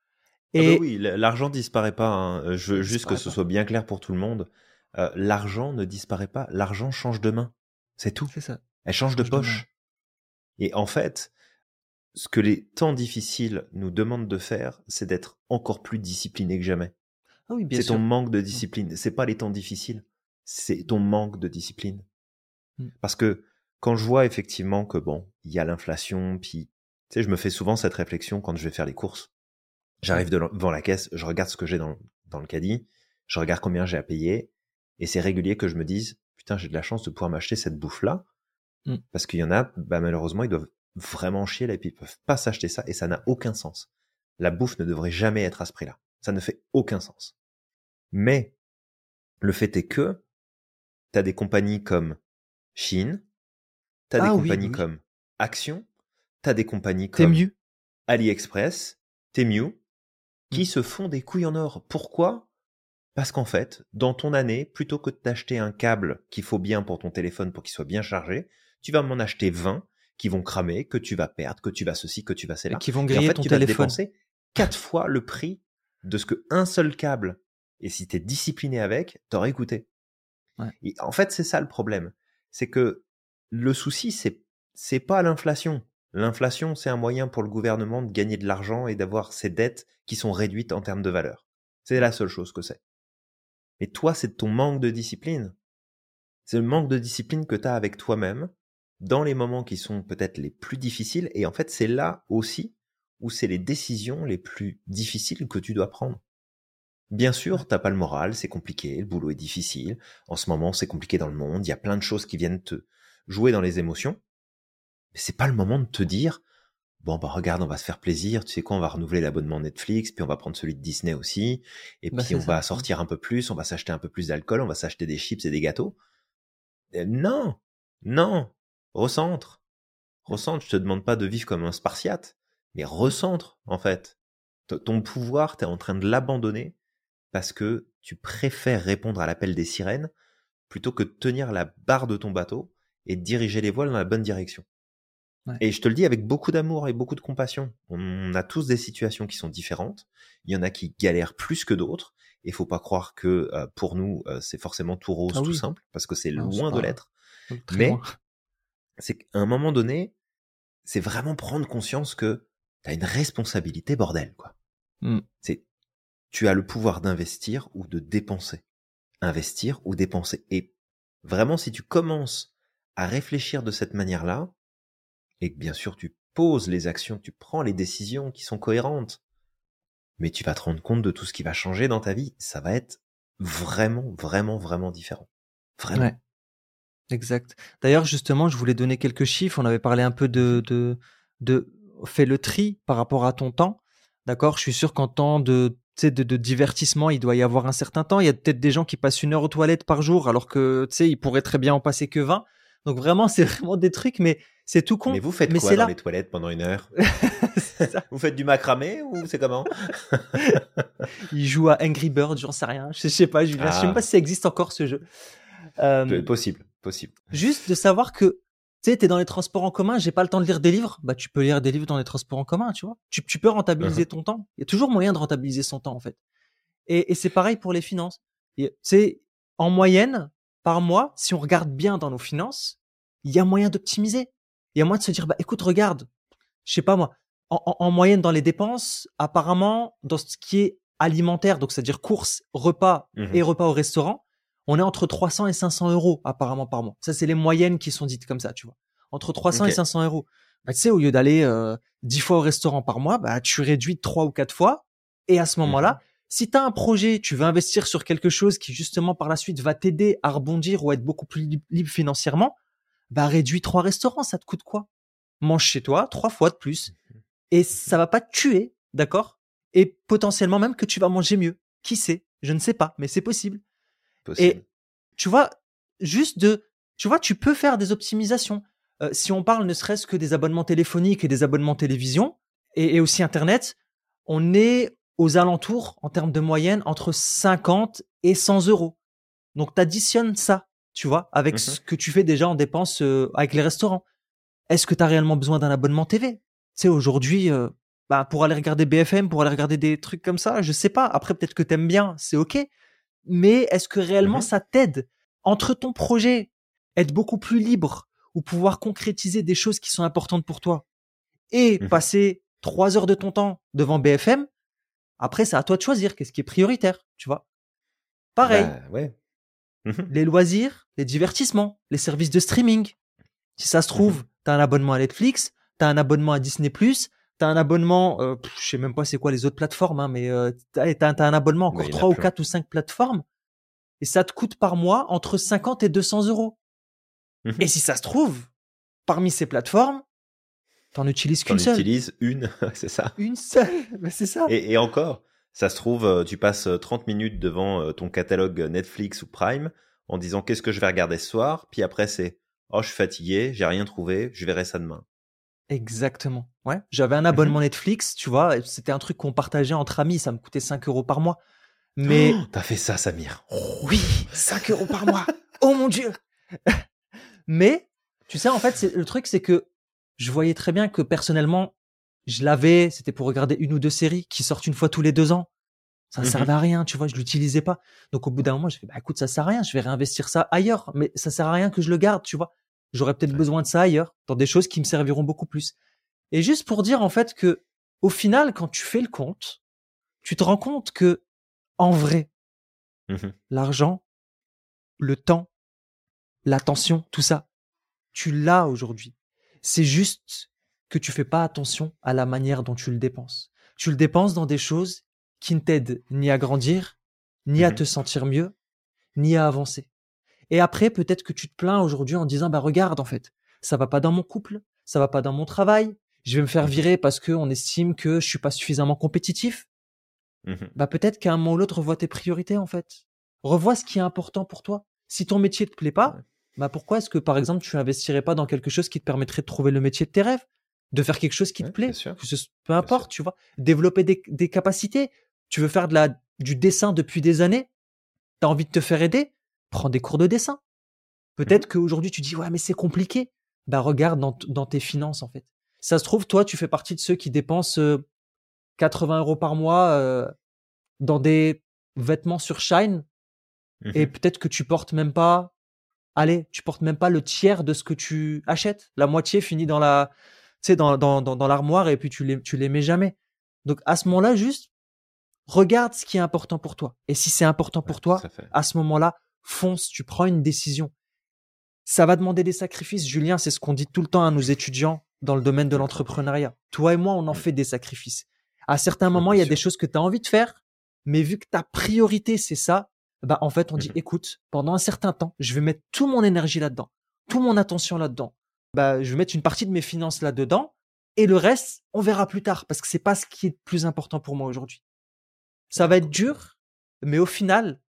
Ah bah oui, l'argent disparaît pas. Hein. Euh, je veux juste que ce soit bien clair pour tout le monde. Euh, l'argent ne disparaît pas. L'argent change de main. C'est tout. C'est ça. Elle change, de poche. et en fait, ce que les temps difficiles nous demandent de faire, c'est d'être encore plus discipliné que jamais. Ah oui, c'est ton manque de mmh. discipline. C'est pas les temps difficiles. C'est ton manque de discipline. Mmh. Parce que quand je vois effectivement que bon, il y a l'inflation, puis tu sais, je me fais souvent cette réflexion quand je vais faire les courses. J'arrive devant la caisse, je regarde ce que j'ai dans, dans le caddie, je regarde combien j'ai à payer, et c'est régulier que je me dise, putain, j'ai de la chance de pouvoir m'acheter cette bouffe-là, mmh. parce qu'il y en a, bah, malheureusement, ils doivent vraiment chier là, et puis ils peuvent pas s'acheter ça, et ça n'a aucun sens. La bouffe ne devrait jamais être à ce prix-là. Ça ne fait aucun sens. Mais, le fait est que, t'as des compagnies comme Chine, t'as as des ah compagnies comme Action, t'as des compagnies comme AliExpress, Temu, qui mmh. se font des couilles en or. Pourquoi? Parce qu'en fait, dans ton année, plutôt que de t'acheter un câble qu'il faut bien pour ton téléphone pour qu'il soit bien chargé, tu vas m'en acheter 20 qui vont cramer, que tu vas perdre, que tu vas ceci, que tu vas cela. Qui vont griller en fait, ton tu téléphone. Vas dépenser quatre fois le prix de ce que un seul câble. Et si tu es discipliné avec, t'aurais écouté. Et en fait, c'est ça le problème. C'est que le souci, c'est, c'est pas l'inflation. L'inflation, c'est un moyen pour le gouvernement de gagner de l'argent et d'avoir ses dettes qui sont réduites en termes de valeur. C'est la seule chose que c'est. Mais toi, c'est ton manque de discipline. C'est le manque de discipline que tu as avec toi-même dans les moments qui sont peut-être les plus difficiles. Et en fait, c'est là aussi où c'est les décisions les plus difficiles que tu dois prendre. Bien sûr, t'as pas le moral, c'est compliqué, le boulot est difficile. En ce moment, c'est compliqué dans le monde. Il y a plein de choses qui viennent te jouer dans les émotions. Mais c'est pas le moment de te dire, bon bah regarde, on va se faire plaisir, tu sais quoi, on va renouveler l'abonnement Netflix, puis on va prendre celui de Disney aussi, et bah, puis on va sortir un peu plus, on va s'acheter un peu plus d'alcool, on va s'acheter des chips et des gâteaux. Euh, non, non, recentre, recentre. Je te demande pas de vivre comme un spartiate, mais recentre en fait. ton pouvoir, tu es en train de l'abandonner parce que tu préfères répondre à l'appel des sirènes plutôt que de tenir la barre de ton bateau et diriger les voiles dans la bonne direction. Et je te le dis avec beaucoup d'amour et beaucoup de compassion. On a tous des situations qui sont différentes. Il y en a qui galèrent plus que d'autres. Et faut pas croire que euh, pour nous euh, c'est forcément tout rose, ah tout simple, parce que c'est loin de l'être. Mais c'est qu'à un moment donné, c'est vraiment prendre conscience que tu as une responsabilité, bordel, quoi. Mmh. C'est tu as le pouvoir d'investir ou de dépenser. Investir ou dépenser. Et vraiment, si tu commences à réfléchir de cette manière-là, et bien sûr tu poses les actions, tu prends les décisions qui sont cohérentes, mais tu vas te rendre compte de tout ce qui va changer dans ta vie. Ça va être vraiment, vraiment, vraiment différent. Vraiment. Exact. D'ailleurs, justement, je voulais donner quelques chiffres. On avait parlé un peu de, de, fais le tri par rapport à ton temps. D'accord? Je suis sûr qu'en temps de, de, de divertissement, il doit y avoir un certain temps. Il y a peut-être des gens qui passent une heure aux toilettes par jour, alors que, tu sais, ils pourraient très bien en passer que 20. Donc vraiment, c'est vraiment des trucs, mais c'est tout con. Mais vous faites quoi dans les toilettes pendant une heure? Vous faites du macramé ou c'est comment? Il joue à Angry Bird, j'en sais rien. Je sais pas, je, sais même ah. pas si ça existe encore ce jeu. Euh, possible, possible. Juste de savoir que tu sais, t'es dans les transports en commun, j'ai pas le temps de lire des livres, bah tu peux lire des livres dans les transports en commun, tu vois. Tu, tu peux rentabiliser uh-huh. ton temps. Il y a toujours moyen de rentabiliser son temps en fait. Et, et c'est pareil pour les finances. Tu sais, en moyenne, par mois, si on regarde bien dans nos finances, il y a moyen d'optimiser. Il y a moyen de se dire, bah, écoute, regarde, je sais pas moi, en, moyenne dans les dépenses, apparemment, dans ce qui est alimentaire, donc c'est-à-dire courses, repas Mhm. et repas au restaurant, on est entre 300 et 500 euros apparemment par mois. Ça, c'est les moyennes qui sont dites comme ça, tu vois. Entre 300 et Ok. 500 euros. Bah, tu sais, au lieu d'aller euh, 10 fois au restaurant par mois, bah, tu réduis de 3 ou 4 fois. Et à ce moment-là, si tu as un projet, tu veux investir sur quelque chose qui justement par la suite va t'aider à rebondir ou à être beaucoup plus lib- libre financièrement, bah réduis trois restaurants, ça te coûte quoi? Mange chez toi trois fois de plus et ça va pas te tuer, d'accord? Et potentiellement même que tu vas manger mieux. Qui sait? Je ne sais pas, mais c'est possible. Possible. Et tu vois, juste de, tu vois, tu peux faire des optimisations. Euh, si on parle ne serait-ce que des abonnements téléphoniques et des abonnements télévision et, et aussi Internet, on est aux alentours, en termes de moyenne, entre 50 et 100 euros. Donc, tu additionnes ça, tu vois, avec Mhm. ce que tu fais déjà en dépenses euh, avec les restaurants. Est-ce que tu as réellement besoin d'un abonnement TV Tu sais, aujourd'hui, euh, bah, pour aller regarder BFM, pour aller regarder des trucs comme ça, je sais pas. Après, peut-être que t'aimes bien, c'est ok. Mais est-ce que réellement Mhm. ça t'aide? Entre ton projet, être beaucoup plus libre ou pouvoir concrétiser des choses qui sont importantes pour toi et Mhm. passer trois heures de ton temps devant BFM Après, c'est à toi de choisir qu'est-ce qui est prioritaire, tu vois? Pareil, Bah, ouais. Mhm. les loisirs, les divertissements, les services de streaming. Si ça se trouve, t'as un abonnement à Netflix, t'as un abonnement à Disney+, t'as un abonnement, euh, je sais même pas c'est quoi les autres plateformes, hein, mais euh, t'as, t'as- un abonnement Ouais, encore trois ou quatre ou cinq plateformes, et ça te coûte par mois entre 50 et 200 euros. Mhm. Et si ça se trouve, parmi ces plateformes, t'en utilises T'en qu'une seule. utilises une, c'est ça. Une seule, mais c'est ça. Et, et encore, ça se trouve, euh, tu passes euh, 30 minutes devant euh, ton catalogue Netflix ou Prime en disant qu'est-ce que je vais regarder ce soir, puis après c'est oh je suis fatigué, j'ai rien trouvé, je verrai ça demain. Exactement. Ouais. J'avais un abonnement Netflix, tu vois, c'était un truc qu'on partageait entre amis, ça me coûtait 5 euros par mois. Mais Oh, t'as fait ça, Samir. oui, 5 euros par mois. Oh mon dieu. Mais tu sais, en fait, le truc, c'est que je voyais très bien que personnellement, je l'avais, c'était pour regarder une ou deux séries qui sortent une fois tous les deux ans. Ça ne Mhm. servait à rien, tu vois, je l'utilisais pas. Donc au bout d'un moment, je fais, bah écoute, ça sert à rien, je vais réinvestir ça ailleurs, mais ça sert à rien que je le garde, tu vois. J'aurais peut-être Ouais. besoin de ça ailleurs, dans des choses qui me serviront beaucoup plus. Et juste pour dire en fait que, au final, quand tu fais le compte, tu te rends compte que, en vrai, Mhm. l'argent, le temps, l'attention, tout ça, tu l'as aujourd'hui. C'est juste que tu fais pas attention à la manière dont tu le dépenses. Tu le dépenses dans des choses qui ne t'aident ni à grandir, ni à te sentir mieux, ni à avancer. Et après, peut-être que tu te plains aujourd'hui en disant, bah regarde, en fait, ça va pas dans mon couple, ça va pas dans mon travail, je vais me faire Mhm. virer parce que on estime que je suis pas suffisamment compétitif Mhm. bah peut-être qu'à un moment ou l'autre, revois tes priorités en fait. Revois ce qui est important pour toi. Si ton métier te plaît pas. Bah pourquoi est-ce que par exemple tu investirais pas dans quelque chose qui te permettrait de trouver le métier de tes rêves, de faire quelque chose qui Ouais, te plaît, bien sûr. que ce- peu importe, tu vois, développer des, des capacités? Tu veux faire de la du dessin depuis des années, t'as envie de te faire aider, prends des cours de dessin. Peut-être Mhm. qu'aujourd'hui tu dis ouais mais c'est compliqué. Bah regarde dans, tes finances en fait. Ça se trouve toi tu fais partie de ceux qui dépensent euh, 80 euros par mois euh, dans des vêtements sur Shine Mhm. et peut-être que tu portes même pas allez tu portes même pas le tiers de ce que tu achètes. La moitié finit dans la tu sais dans, dans, dans, dans l'armoire et puis tu les tu les mets jamais. Donc à ce moment-là juste regarde ce qui est important pour toi. Et si c'est important pour Ouais, toi à ce moment-là fonce tu prends une décision. Ça va demander des sacrifices Julien c'est ce qu'on dit tout le temps à nos étudiants dans le domaine de l'entrepreneuriat. Toi et moi on en fait des sacrifices. À certains moments il y a des choses que tu as envie de faire mais vu que ta priorité c'est ça bah en fait on dit Mhm. écoute pendant un certain temps je vais mettre tout mon énergie là-dedans tout mon attention là-dedans. Bah je vais mettre une partie de mes finances là-dedans et le reste on verra plus tard parce que c'est pas ce qui est le plus important pour moi aujourd'hui. Ça va être dur mais au final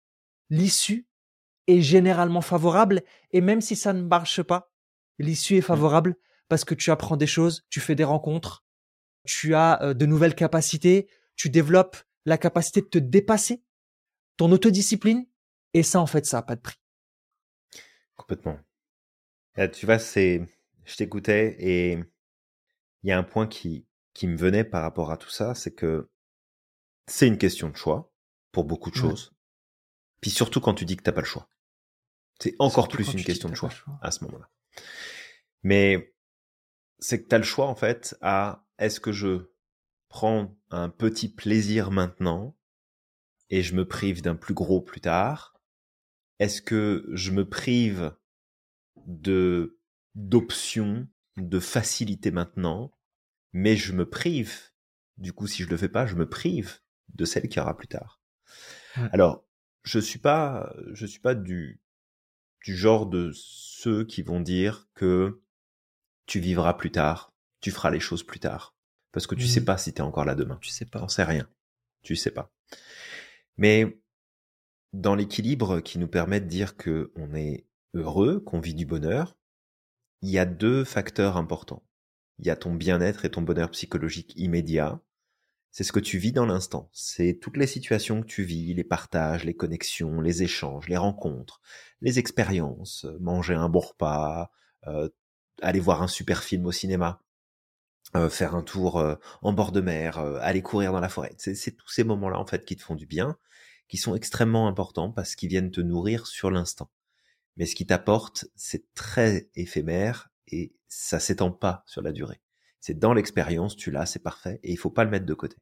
l'issue est généralement favorable et même si ça ne marche pas l'issue est favorable parce que tu apprends des choses tu fais des rencontres tu as euh, de nouvelles capacités tu développes la capacité de te dépasser ton autodiscipline et ça en fait ça a pas de prix Complètement. Là, tu vois, c'est, je t'écoutais et il y a un point qui, qui me venait par rapport à tout ça, c'est que c'est une question de choix pour beaucoup de Ouais. choses. Puis surtout quand tu dis que t'as pas le choix. C'est encore Surtout plus une question que de choix choix. à ce moment-là. Mais c'est que tu as le choix en fait à est-ce que je prends un petit plaisir maintenant et je me prive d'un plus gros plus tard Est-ce que je me prive de d'options, de facilité maintenant, mais je me prive? Du coup si je le fais pas, je me prive de celle qui aura plus tard. Alors, je suis pas je suis pas du du genre de ceux qui vont dire que tu vivras plus tard, tu feras les choses plus tard. Parce que tu sais mmh. pas si tu es encore là demain. Tu sais pas. T'en sais rien. Tu sais pas. Mais dans l'équilibre qui nous permet de dire que on est heureux, qu'on vit du bonheur, il y a deux facteurs importants. Il y a ton bien-être et ton bonheur psychologique immédiat. C'est ce que tu vis dans l'instant. C'est toutes les situations que tu vis, les partages, les connexions, les échanges, les rencontres, les expériences, manger un bon repas, euh, aller voir un super film au cinéma, euh, faire un tour euh, en bord de mer, euh, aller courir dans la forêt. C'est tous ces moments-là en fait qui te font du bien, qui sont extrêmement importants parce qu'ils viennent te nourrir sur l'instant. Mais ce qui t'apporte, c'est très éphémère et ça s'étend pas sur la durée. C'est dans l'expérience, tu l'as, c'est parfait et il faut pas le mettre de côté.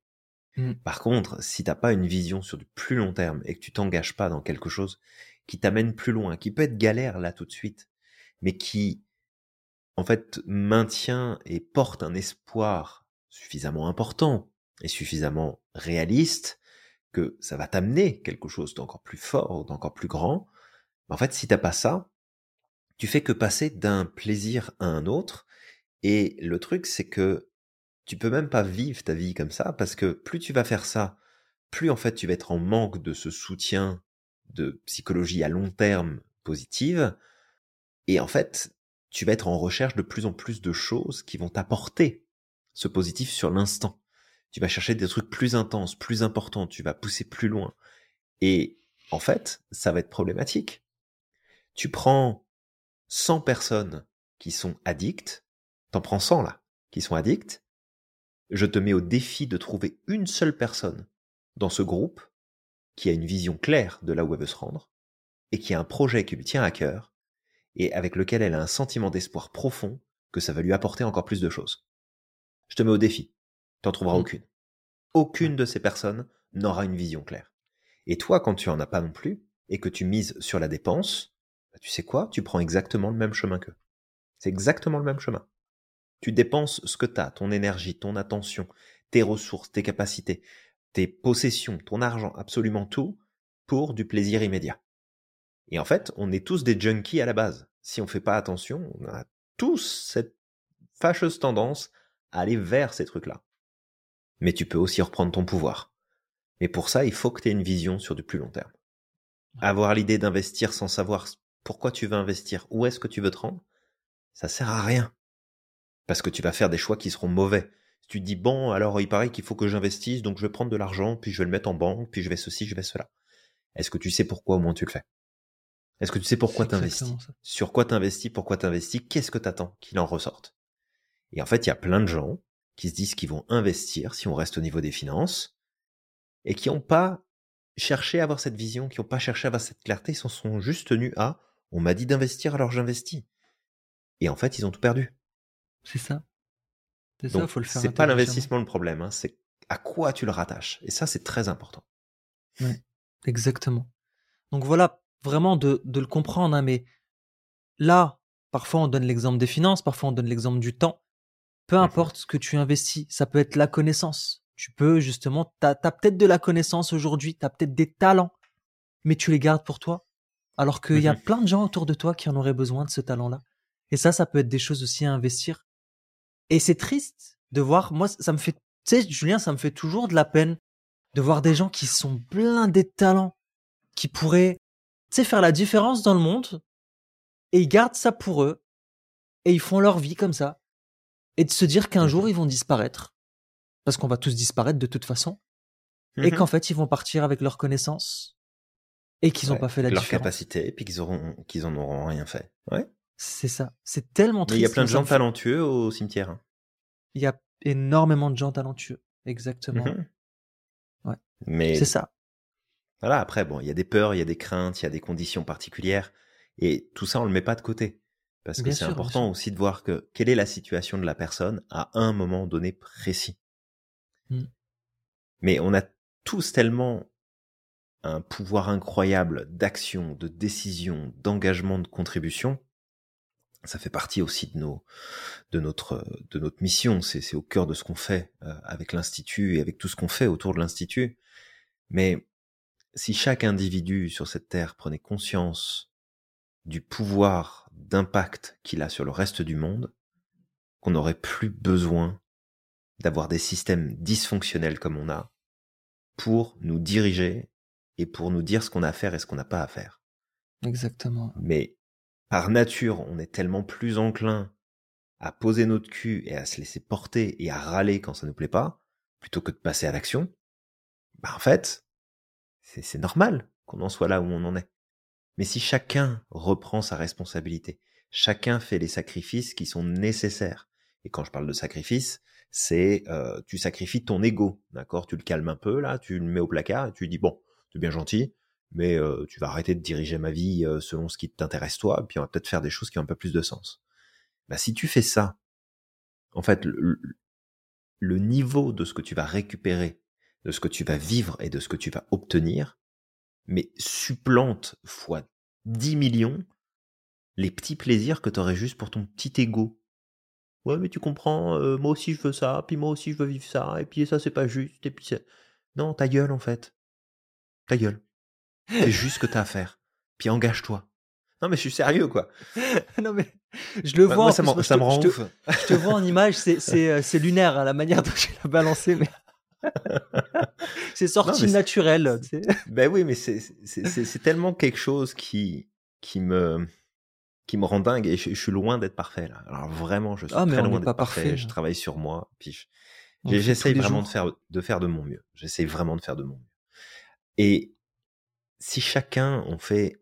Mmh. Par contre, si t'as pas une vision sur du plus long terme et que tu t'engages pas dans quelque chose qui t'amène plus loin, qui peut être galère là tout de suite, mais qui en fait, maintient et porte un espoir suffisamment important et suffisamment réaliste que ça va t'amener quelque chose d'encore plus fort, d'encore plus grand. En fait, si t'as pas ça, tu fais que passer d'un plaisir à un autre. Et le truc, c'est que tu peux même pas vivre ta vie comme ça parce que plus tu vas faire ça, plus en fait tu vas être en manque de ce soutien de psychologie à long terme positive. Et en fait, tu vas être en recherche de plus en plus de choses qui vont t'apporter ce positif sur l'instant. Tu vas chercher des trucs plus intenses, plus importants, tu vas pousser plus loin. Et en fait, ça va être problématique. Tu prends 100 personnes qui sont addictes, t'en prends 100 là, qui sont addictes, je te mets au défi de trouver une seule personne dans ce groupe qui a une vision claire de là où elle veut se rendre, et qui a un projet qui lui tient à cœur, et avec lequel elle a un sentiment d'espoir profond que ça va lui apporter encore plus de choses. Je te mets au défi. T'en trouveras mmh. aucune. Aucune de ces personnes n'aura une vision claire. Et toi, quand tu en as pas non plus, et que tu mises sur la dépense, bah, tu sais quoi? Tu prends exactement le même chemin qu'eux. C'est exactement le même chemin. Tu dépenses ce que tu as, ton énergie, ton attention, tes ressources, tes capacités, tes possessions, ton argent, absolument tout, pour du plaisir immédiat. Et en fait, on est tous des junkies à la base. Si on fait pas attention, on a tous cette fâcheuse tendance à aller vers ces trucs-là. Mais tu peux aussi reprendre ton pouvoir. Mais pour ça, il faut que tu aies une vision sur du plus long terme. Avoir l'idée d'investir sans savoir pourquoi tu veux investir, où est-ce que tu veux te rendre, ça sert à rien. Parce que tu vas faire des choix qui seront mauvais. Si tu te dis, bon, alors il paraît qu'il faut que j'investisse, donc je vais prendre de l'argent, puis je vais le mettre en banque, puis je vais ceci, je vais cela. Est-ce que tu sais pourquoi au moins tu le fais? Est-ce que tu sais pourquoi t'investis? Sur quoi t'investis? Pourquoi t'investis? Qu'est-ce que t'attends qu'il en ressorte? Et en fait, il y a plein de gens qui se disent qu'ils vont investir si on reste au niveau des finances et qui n'ont pas cherché à avoir cette vision, qui n'ont pas cherché à avoir cette clarté, ils s'en sont juste tenus à on m'a dit d'investir alors j'investis. Et en fait, ils ont tout perdu. C'est ça. C'est ça, faut le faire. C'est pas l'investissement le problème, hein, c'est à quoi tu le rattaches. Et ça, c'est très important. Ouais, exactement. Donc voilà, vraiment de, de le comprendre, hein, mais là, parfois on donne l'exemple des finances, parfois on donne l'exemple du temps. Peu mmh importe ce que tu investis, ça peut être la connaissance. Tu peux justement, tu as, peut-être de la connaissance aujourd'hui, tu as peut-être des talents, mais tu les gardes pour toi. Alors qu'il y a mmh plein de gens autour de toi qui en auraient besoin de ce talent-là. Et ça, ça peut être des choses aussi à investir. Et c'est triste de voir, moi, ça me fait, tu sais, Julien, ça me fait toujours de la peine de voir des gens qui sont pleins de talents, qui pourraient sais, faire la différence dans le monde, et ils gardent ça pour eux, et ils font leur vie comme ça, et de se dire qu'un jour ils vont disparaître, parce qu'on va tous disparaître de toute façon, et mmh qu'en fait ils vont partir avec leurs connaissances, et qu'ils n'ont pas fait la leur différence. Leur capacité, et puis qu'ils auront, qu'ils en auront rien fait. Ouais. C'est ça. C'est tellement triste. il y a plein de gens talentueux au cimetière. Hein. Il y a énormément de gens talentueux. Exactement. Mmh ouais. Mais c'est ça. Voilà, après, bon, il y a des peurs, il y a des craintes, il y a des conditions particulières, et tout ça, on le met pas de côté. Parce que c'est important aussi de voir que quelle est la situation de la personne à un moment donné précis. Mm. Mais on a tous tellement un pouvoir incroyable d'action, de décision, d'engagement, de contribution. Ça fait partie aussi de nos, de notre, de notre mission. C'est, c'est au cœur de ce qu'on fait euh, avec l'institut et avec tout ce qu'on fait autour de l'institut. Mais si chaque individu sur cette terre prenait conscience du pouvoir d'impact qu'il a sur le reste du monde, qu'on n'aurait plus besoin d'avoir des systèmes dysfonctionnels comme on a pour nous diriger et pour nous dire ce qu'on a à faire et ce qu'on n'a pas à faire. Exactement. Mais par nature, on est tellement plus enclin à poser notre cul et à se laisser porter et à râler quand ça nous plaît pas, plutôt que de passer à l'action. Bah en fait, c'est normal qu'on en soit là où on en est. Mais si chacun reprend sa responsabilité, chacun fait les sacrifices qui sont nécessaires. Et quand je parle de sacrifice, c'est euh, tu sacrifies ton ego, d'accord? Tu le calmes un peu là, tu le mets au placard et tu dis bon, c'est bien gentil, mais euh, tu vas arrêter de diriger ma vie euh, selon ce qui t'intéresse toi, puis on va peut-être faire des choses qui ont un peu plus de sens. Bah si tu fais ça, en fait, le, le niveau de ce que tu vas récupérer, de ce que tu vas vivre et de ce que tu vas obtenir, mais supplante fois 10 millions les petits plaisirs que tu aurais juste pour ton petit ego. Ouais, mais tu comprends, euh, moi aussi je veux ça, puis moi aussi je veux vivre ça, et puis ça c'est pas juste, et puis c'est... Non, ta gueule en fait. Ta gueule. Fais juste ce que t'as à faire. Puis engage-toi. Non mais je suis sérieux quoi. non mais je le Bah, vois. moi en ça, plus, moi, je ça te- me rend je te- ouf. Je te vois en image, c'est c'est euh, c'est lunaire hein, la manière dont tu l'as balancé, mais c'est sorti Non, naturel. tu sais. Ben oui, mais c'est tellement quelque chose qui, qui, me, qui me rend dingue et je, je suis loin d'être parfait là. Alors vraiment, je suis Ah, très loin d'être parfait. parfait, Je là. travaille sur moi. Puis j'essaye vraiment de jours. faire, de faire de mon mieux. J'essaye vraiment de faire de mon mieux. Et si chacun on fait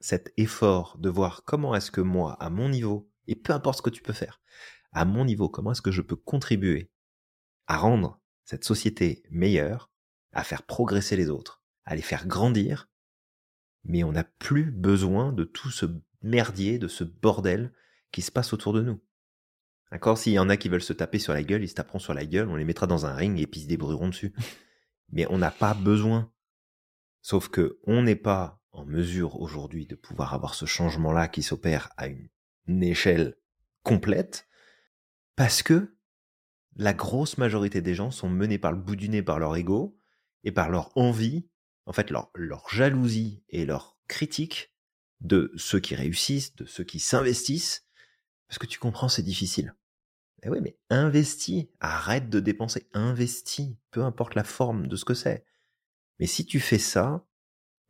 cet effort de voir comment est-ce que moi, à mon niveau, et peu importe ce que tu peux faire, à mon niveau, comment est-ce que je peux contribuer à rendre cette société meilleure, à faire progresser les autres, à les faire grandir, mais on n'a plus besoin de tout ce merdier, de ce bordel qui se passe autour de nous. D'accord? S'il y en a qui veulent se taper sur la gueule, ils se taperont sur la gueule, on les mettra dans un ring et puis ils se débrouilleront dessus. Mais on n'a pas besoin. Sauf que on n'est pas en mesure aujourd'hui de pouvoir avoir ce changement-là qui s'opère à une, une échelle complète parce que la grosse majorité des gens sont menés par le bout du nez par leur ego et par leur envie, en fait leur, leur jalousie et leur critique de ceux qui réussissent, de ceux qui s'investissent, parce que tu comprends, c'est difficile. Eh oui, mais investis, arrête de dépenser, investis, peu importe la forme de ce que c'est. Mais si tu fais ça,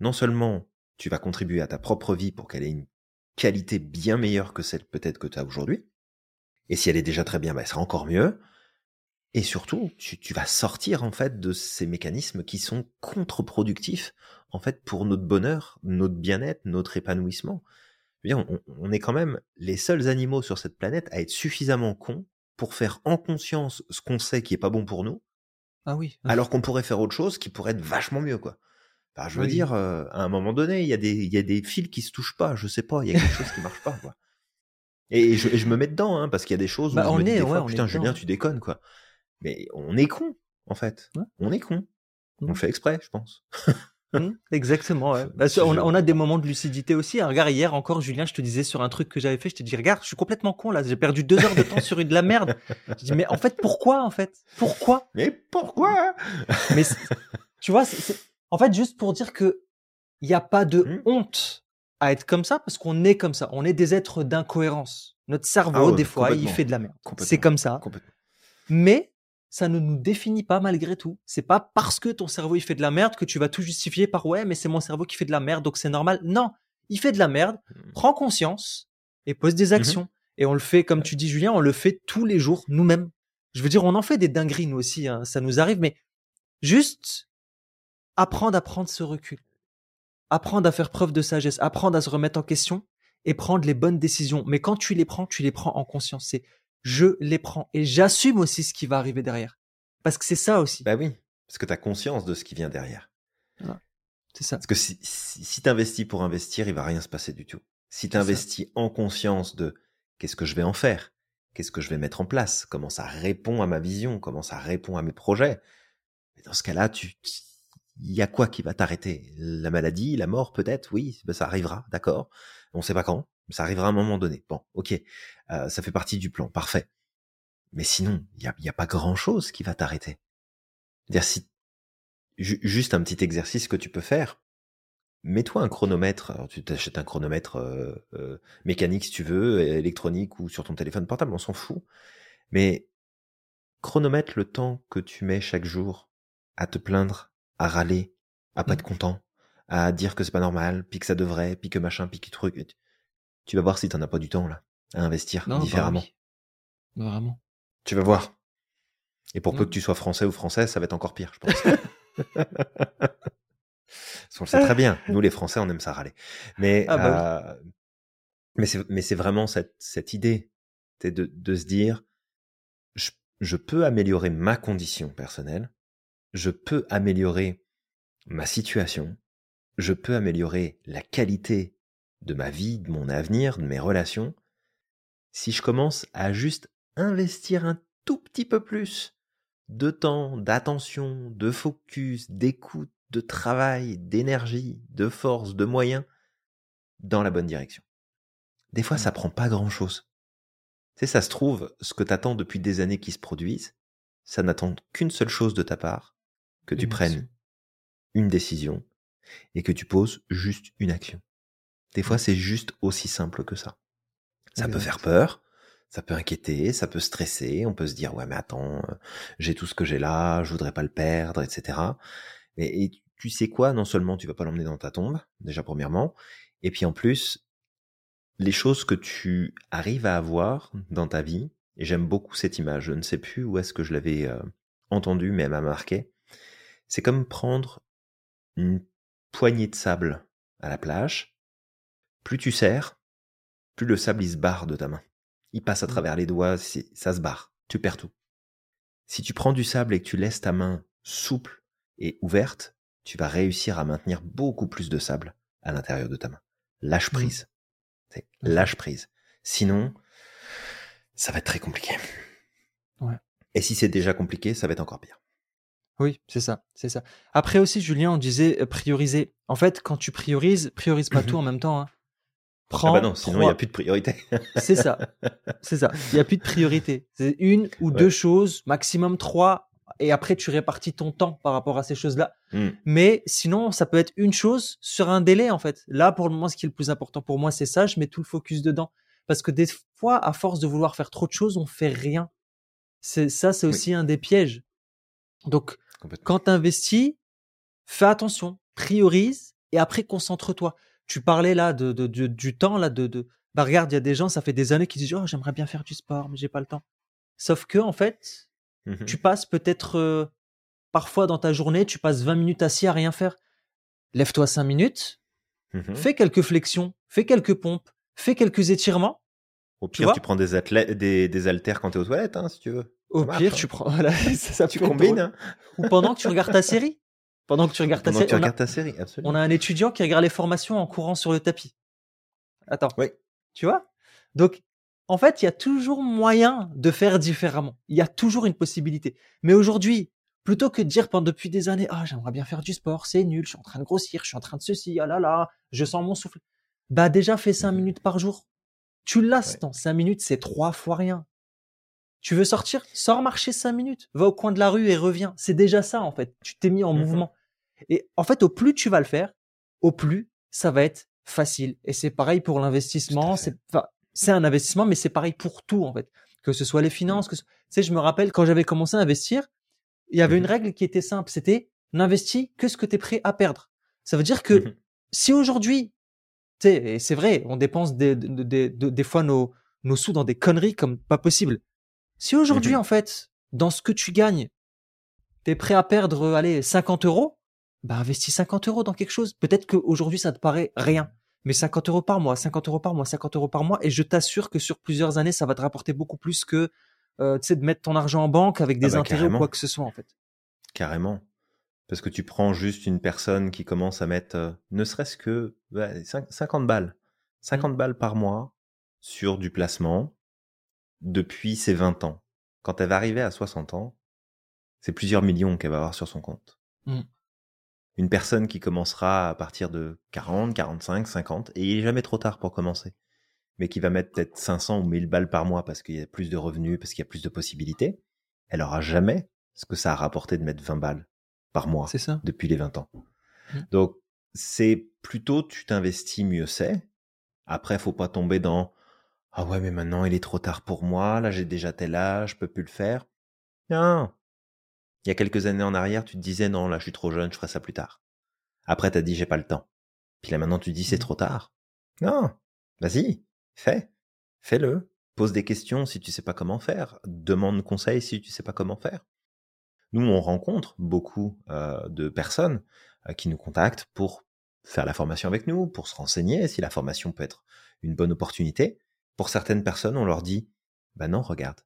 non seulement tu vas contribuer à ta propre vie pour qu'elle ait une qualité bien meilleure que celle peut-être que tu as aujourd'hui, et si elle est déjà très bien, bah, elle sera encore mieux, et surtout, tu, tu vas sortir en fait de ces mécanismes qui sont contre-productifs en fait pour notre bonheur, notre bien-être, notre épanouissement. Je veux dire, on, on est quand même les seuls animaux sur cette planète à être suffisamment cons pour faire en conscience ce qu'on sait qui est pas bon pour nous, Ah oui. alors qu'on pourrait faire autre chose qui pourrait être vachement mieux, quoi. Enfin, je veux Oui. dire, euh, à un moment donné, il y, a des, il y a des fils qui se touchent pas, je sais pas, il y a quelque chose qui marche pas, quoi. Et je, et je me mets dedans, hein, parce qu'il y a des choses où Bah, je on me dis est- des ouais, fois, putain, Julien, dedans. tu déconnes, quoi. Mais on est con, en fait. Ouais. On est con. On Mm. le fait exprès, je pense. Hmm, exactement. Ouais. Bah, on, a des moments de lucidité aussi. hein. Regarde, hier encore, Julien, je te disais sur un truc que j'avais fait, je t'ai dit, regarde, je suis complètement con là. J'ai perdu deux heures de temps sur une de la merde. Je dis, mais en fait, pourquoi en fait? Pourquoi? Mais pourquoi? Mais tu vois, c'est- en fait, juste pour dire que il n'y a pas de Hmm. honte à être comme ça parce qu'on est comme ça. On est des êtres d'incohérence. Notre cerveau, Ah ouais, des fois, il fait de la merde. C'est comme ça. Mais ça ne nous définit pas malgré tout. C'est pas parce que ton cerveau il fait de la merde que tu vas tout justifier par ouais, mais c'est mon cerveau qui fait de la merde, donc c'est normal. Non, il fait de la merde. Mm. Prends conscience et pose des actions. Et on le fait, comme tu dis, Julien, on le fait tous les jours nous-mêmes. Je veux dire, on en fait des dingueries nous aussi. hein, ça nous arrive, mais juste apprendre à prendre ce recul, apprendre à faire preuve de sagesse, apprendre à se remettre en question et prendre les bonnes décisions. Mais quand tu les prends, tu les prends en conscience. C'est je les prends et j'assume aussi ce qui va arriver derrière. Parce que c'est ça aussi. Bah oui, parce que tu as conscience de ce qui vient derrière. C'est ça. Parce que si, si, si tu investis pour investir, il va rien se passer du tout. Si tu investis en conscience de Qu'est-ce que je vais en faire Qu'est-ce que je vais mettre en place Comment ça répond à ma vision Comment ça répond à mes projets Et Dans ce cas-là, tu, il y a quoi qui va t'arrêter? La maladie, la mort, peut-être? Oui, ben ça arrivera, d'accord. On sait pas quand, mais ça arrivera à un moment donné. Bon, ok, euh, ça fait partie du plan, parfait. Mais sinon, il y a, y a, pas grand-chose qui va t'arrêter. Dire si juste un petit exercice que tu peux faire. Mets-toi un chronomètre. Alors, tu t'achètes un chronomètre euh, euh, mécanique si tu veux, électronique ou sur ton téléphone portable, on s'en fout. Mais chronomètre le temps que tu mets chaque jour à te plaindre, à râler, à pas être mmh. content, à dire que c'est pas normal, puis que ça devrait, puis que machin, puis que truc. Tu vas voir si t'en as pas du temps là à investir différemment. Bah vraiment. Tu vas voir. Et pour peu que tu sois français ou française, ça va être encore pire, je pense. On le sait très bien. Nous, les Français, on aime ça râler. Mais, ah bah euh, mais c'est, mais c'est vraiment cette, cette idée, de, de se dire, je, je peux améliorer ma condition personnelle, je peux améliorer ma situation, je peux améliorer la qualité de ma vie, de mon avenir, de mes relations, si je commence à juste investir un tout petit peu plus de temps, d'attention, de focus, d'écoute, de travail, d'énergie, de force, de moyens dans la bonne direction. Des fois, ça mmh. prend pas grand chose. Tu sais, ça se trouve, ce que t'attends depuis des années qui se produisent, ça n'attend qu'une seule chose de ta part, que tu prennes une décision et que tu poses juste une action. Des fois, mmh. c'est juste aussi simple que ça. Ça peut faire peur, ça peut inquiéter, ça peut stresser, on peut se dire ouais mais attends, euh, j'ai tout ce que j'ai là, je voudrais pas le perdre, etc. Et, tu sais quoi, non seulement tu vas pas l'emmener dans ta tombe, déjà premièrement, et puis en plus, les choses que tu arrives à avoir dans ta vie, et j'aime beaucoup cette image, je ne sais plus où est-ce que je l'avais euh, entendue, mais elle m'a marqué, c'est comme prendre une poignée de sable à la plage, plus tu serres, plus le sable il se barre de ta main. Il passe à mmh. travers les doigts, ça se barre. Tu perds tout. Si tu prends du sable et que tu laisses ta main souple et ouverte, tu vas réussir à maintenir beaucoup plus de sable à l'intérieur de ta main. Lâche mmh. prise. Lâche prise. Sinon, ça va être très compliqué. Ouais. Et si c'est déjà compliqué, ça va être encore pire. Oui, c'est ça, c'est ça. Après aussi, Julien, on disait euh, prioriser. En fait, quand tu priorises, priorise pas mmh tout en même temps. Hein. Ah bah non, sinon il n'y a plus de priorité. c'est ça, c'est ça. Il n'y a plus de priorité. C'est une ou deux choses, maximum trois, et après tu répartis ton temps par rapport à ces choses-là. Hmm. Mais sinon, ça peut être une chose sur un délai en fait. Là, pour le moment, ce qui est le plus important pour moi, c'est ça. Je mets tout le focus dedans, parce que des fois, à force de vouloir faire trop de choses, on fait rien. C'est ça, c'est aussi un des pièges. Donc, quand tu investis, fais attention, priorise et après concentre-toi tu parlais là de, du temps là de, de bah regarde il y a des gens ça fait des années qui disent oh j'aimerais bien faire du sport mais j'ai pas le temps sauf que en fait mmh tu passes peut-être euh, parfois dans ta journée tu passes 20 minutes assis à rien faire. Lève-toi 5 minutes mmh fais quelques flexions fais quelques pompes fais quelques étirements au pire tu, prends des athlètes des, des haltères quand tu es aux toilettes hein, si tu veux. Au pire tu hein. prends voilà, ça, tu combines hein. ou pendant que tu regardes ta série pendant que tu regardes ta, série, on a, ta série. On a un étudiant qui regarde les formations en courant sur le tapis. Attends. Oui. Tu vois? Donc, en fait, il y a toujours moyen de faire différemment. Il y a toujours une possibilité. Mais aujourd'hui, plutôt que de dire pendant depuis des années, ah, j'aimerais bien faire du sport, c'est nul, je suis en train de grossir, je suis en train de ceci, ah là là, je sens mon souffle. Bah, déjà, fais cinq mmh minutes par jour. Tu l'as, ouais. 5 minutes, c'est trois fois rien. Tu veux sortir? Sors marcher cinq minutes. Va au coin de la rue et reviens. C'est déjà ça, en fait. Tu t'es mis en mmh mouvement. Et en fait, au plus tu vas le faire, au plus ça va être facile. Et c'est pareil pour l'investissement. C'est un investissement, mais c'est pareil pour tout en fait. Que ce soit les finances, que tu sais, je me rappelle quand j'avais commencé à investir, il y avait une mmh règle qui était simple. C'était n'investis que ce que tu es prêt à perdre. Ça veut dire que mmh si aujourd'hui, tu sais, et c'est vrai, on dépense des, des, des, des fois nos, nos sous dans des conneries comme pas possible. Si aujourd'hui, mmh en fait, dans ce que tu gagnes, tu es prêt à perdre, allez, 50 euros, bah investis 50 euros dans quelque chose. Peut-être qu'aujourd'hui ça te paraît rien, mais 50 euros par mois, 50 euros par mois, 50 euros par mois, et je t'assure que sur plusieurs années ça va te rapporter beaucoup plus que euh, de mettre ton argent en banque avec ah des bah, intérêts ou quoi que ce soit en fait. Carrément. Parce que tu prends juste une personne qui commence à mettre euh, ne serait-ce que 50 balles. 50 mmh. balles par mois, sur du placement depuis ses 20 ans. Quand elle va arriver à 60 ans, c'est plusieurs millions qu'elle va avoir sur son compte. Mm. Une personne qui commencera à partir de 40, 45, 50, et il est jamais trop tard pour commencer, mais qui va mettre peut-être 500 ou 1000 balles par mois parce qu'il y a plus de revenus, parce qu'il y a plus de possibilités, elle aura jamais ce que ça a rapporté de mettre 20 balles par mois C'est ça. depuis les 20 ans. Mm. Donc, c'est plutôt tu t'investis, mieux c'est. Après, faut pas tomber dans ah ouais, mais maintenant il est trop tard pour moi, là j'ai déjà tel âge, je peux plus le faire. Non. Il y a quelques années en arrière, tu te disais non, là je suis trop jeune, je ferai ça plus tard. Après, t'as dit j'ai pas le temps. Puis là maintenant tu dis c'est Mhm. trop tard. Non. Vas-y, fais. Fais-le. Pose des questions si tu sais pas comment faire. Demande conseil si tu sais pas comment faire. Nous, on rencontre beaucoup euh, de personnes euh, qui nous contactent pour faire la formation avec nous, pour se renseigner si la formation peut être une bonne opportunité. Pour certaines personnes, on leur dit bah non, regarde,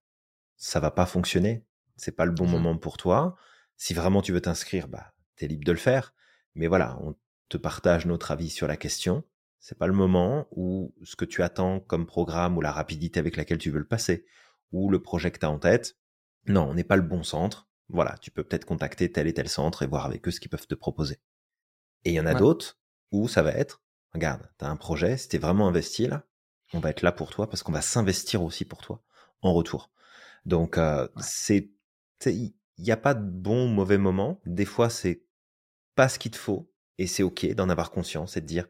ça va pas fonctionner, c'est pas le bon Mhm. moment pour toi. Si vraiment tu veux t'inscrire, bah t'es libre de le faire. Mais voilà, on te partage notre avis sur la question. C'est pas le moment où ce que tu attends comme programme ou la rapidité avec laquelle tu veux le passer ou le projet que tu as en tête. Non, on n'est pas le bon centre. Voilà, tu peux peut-être contacter tel et tel centre et voir avec eux ce qu'ils peuvent te proposer. Et il y en a Ouais. d'autres où ça va être, regarde, tu as un projet, si t'es vraiment investi là, on va être là pour toi parce qu'on va s'investir aussi pour toi en retour. Donc euh, Ouais. c'est, il n'y a pas de bon ou mauvais moment. Des fois c'est pas ce qu'il te faut et c'est ok d'en avoir conscience et de dire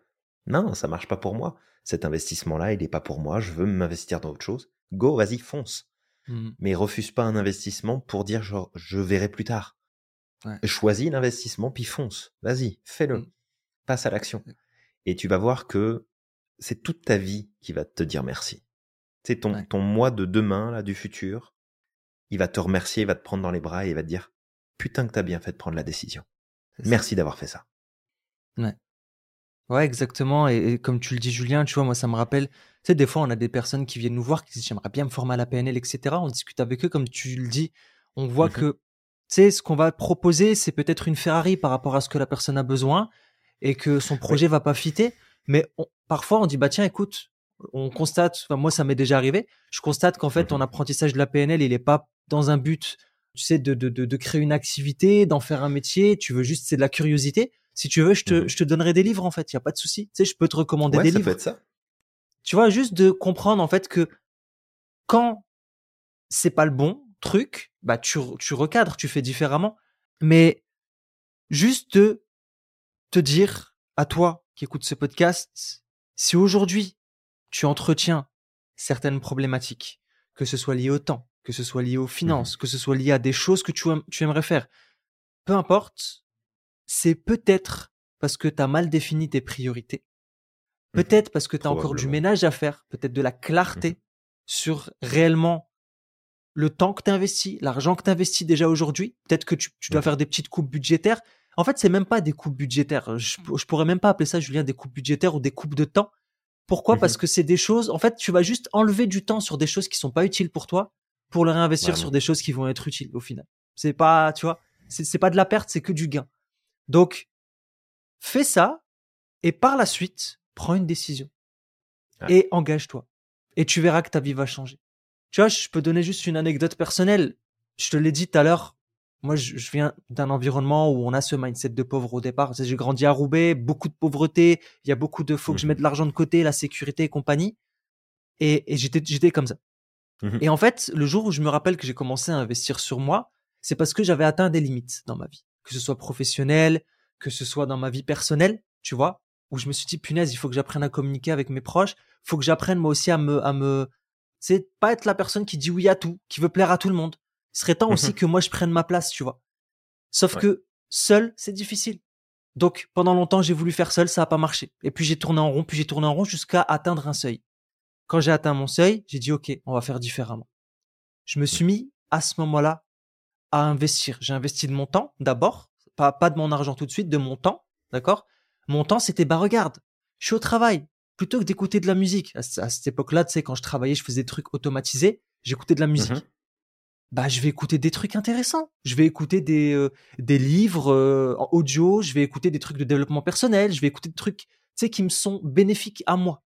non, ça marche pas pour moi. Cet investissement-là, il est pas pour moi. Je veux m'investir dans autre chose. Go, vas-y, fonce. Mhm. Mais refuse pas un investissement pour dire genre je verrai plus tard. Ouais. Choisis l'investissement puis fonce. Vas-y, fais-le. Mm. Passe à l'action. Et tu vas voir que c'est toute ta vie qui va te dire merci. C'est ton, Ouais. ton moi de demain, là, du futur. Il va te remercier, il va te prendre dans les bras et il va te dire putain que t'as bien fait de prendre la décision. Merci d'avoir fait ça. Ouais, exactement. Et, et comme tu le dis, Julien, tu vois, moi, ça me rappelle, tu sais, des fois, on a des personnes qui viennent nous voir, qui disent, j'aimerais bien me former à la PNL, etc. On discute avec eux, comme tu le dis. On voit Mhm. que, tu sais, ce qu'on va proposer, c'est peut-être une Ferrari par rapport à ce que la personne a besoin et que son projet va pas fitter. Mais on- parfois, on dit, bah, tiens, écoute, on constate, enfin, moi, ça m'est déjà arrivé. Je constate qu'en fait, ton apprentissage de la PNL, il est pas dans un but, tu sais, de, de, de, de créer une activité, d'en faire un métier. Tu veux juste, c'est de la curiosité. Si tu veux, je te, Mhm. je te donnerai des livres, en fait. Il y a pas de souci. Tu sais, je peux te recommander Ouais, des ça livres. peut être ça. Tu vois, juste de comprendre, en fait, que quand c'est pas le bon truc, bah, tu, tu recadres, tu fais différemment. Mais juste de te dire à toi qui écoutes ce podcast, si aujourd'hui tu entretiens certaines problématiques, que ce soit lié au temps, que ce soit lié aux finances, que ce soit lié à des choses que tu, aim- tu aimerais faire, peu importe, c'est peut-être parce que tu as mal défini tes priorités. Mhm. Peut-être parce que tu as encore du ménage à faire, peut-être de la clarté Mhm. sur réellement le temps que tu investis, l'argent que tu investis déjà aujourd'hui. Peut-être que tu, tu dois faire des petites coupes budgétaires. En fait, c'est même pas des coupes budgétaires. Je, je pourrais même pas appeler ça, Julien, des coupes budgétaires ou des coupes de temps. Pourquoi? Mhm. Parce que c'est des choses. En fait, tu vas juste enlever du temps sur des choses qui sont pas utiles pour toi pour le réinvestir Vraiment. sur des choses qui vont être utiles au final. C'est pas, tu vois, c'est c'est pas de la perte, c'est que du gain. Donc, fais ça et par la suite, prends une décision Ouais. et engage-toi. Et tu verras que ta vie va changer. Tu vois, je peux donner juste une anecdote personnelle. Je te l'ai dit tout à l'heure. Moi, je, je viens d'un environnement où on a ce mindset de pauvre au départ. J'ai grandi à Roubaix, beaucoup de pauvreté. Il y a beaucoup de faut que je mette de l'argent de côté, la sécurité et compagnie. Et, et j'étais, j'étais comme ça. Mhm. Et en fait, le jour où je me rappelle que j'ai commencé à investir sur moi, c'est parce que j'avais atteint des limites dans ma vie. Que ce soit professionnel, que ce soit dans ma vie personnelle, tu vois, où je me suis dit, punaise, il faut que j'apprenne à communiquer avec mes proches. Il faut que j'apprenne moi aussi à me, à me, c'est pas être la personne qui dit oui à tout, qui veut plaire à tout le monde. Il serait temps aussi Mhm. que moi je prenne ma place, tu vois. Sauf Ouais. que seul, c'est difficile. Donc pendant longtemps, j'ai voulu faire seul, ça a pas marché. Et puis j'ai tourné en rond, puis j'ai tourné en rond jusqu'à atteindre un seuil. Quand j'ai atteint mon seuil, j'ai dit OK, on va faire différemment. Je me suis mis à ce moment-là à investir. J'ai investi de mon temps d'abord, pas, pas de mon argent tout de suite, de mon temps, d'accord? Mon temps, c'était bah regarde, je suis au travail. Plutôt que d'écouter de la musique, à, cette époque-là, tu sais, quand je travaillais, je faisais des trucs automatisés, j'écoutais de la musique Mhm. Bah je vais écouter des trucs intéressants. Je vais écouter des euh, des livres euh, en audio, je vais écouter des trucs de développement personnel, je vais écouter des trucs tu sais qui me sont bénéfiques à moi.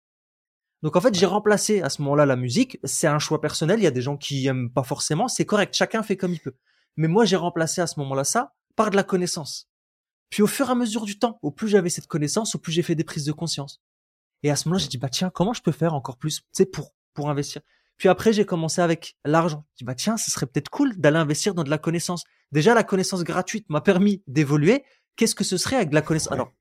Donc en fait, j'ai remplacé à ce moment-là la musique. C'est un choix personnel. Il y a des gens qui aiment pas forcément. C'est correct. Chacun fait comme il peut. Mais moi, j'ai remplacé à ce moment-là ça par de la connaissance. Puis au fur et à mesure du temps, au plus j'avais cette connaissance, au plus j'ai fait des prises de conscience. Et à ce moment-là, j'ai dit bah tiens, comment je peux faire encore plus, tu sais, pour pour investir? Puis après, j'ai commencé avec l'argent. J'ai dit bah tiens, ce serait peut-être cool d'aller investir dans de la connaissance. Déjà, la connaissance gratuite m'a permis d'évoluer. Qu'est-ce que ce serait avec de la connaissance? Alors,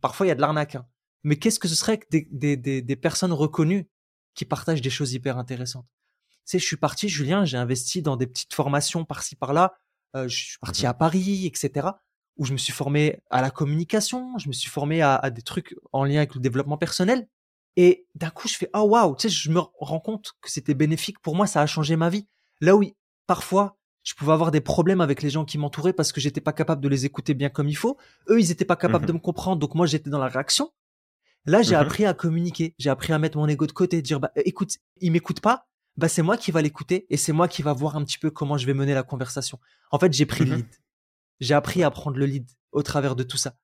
parfois il y a de l'arnaque, hein. mais qu'est-ce que ce serait avec des, des, des, des personnes reconnues qui partagent des choses hyper intéressantes? Tu sais, je suis parti, Julien, j'ai investi dans des petites formations par-ci par-là. Euh, je suis parti Mhm. à Paris, etc où je me suis formé à la communication, je me suis formé à, à des trucs en lien avec le développement personnel. Et d'un coup, je fais oh waouh, tu sais, je me rends compte que c'était bénéfique pour moi, ça a changé ma vie. Là où parfois je pouvais avoir des problèmes avec les gens qui m'entouraient parce que j'étais pas capable de les écouter bien comme il faut. Eux, ils étaient pas capables Mhm. de me comprendre, donc moi j'étais dans la réaction. Là, j'ai Mhm. appris à communiquer, j'ai appris à mettre mon ego de côté, dire bah écoute, il m'écoute pas, bah c'est moi qui va l'écouter et c'est moi qui va voir un petit peu comment je vais mener la conversation. En fait, j'ai pris le Mhm. lead. J'ai appris à prendre le lead au travers de tout ça.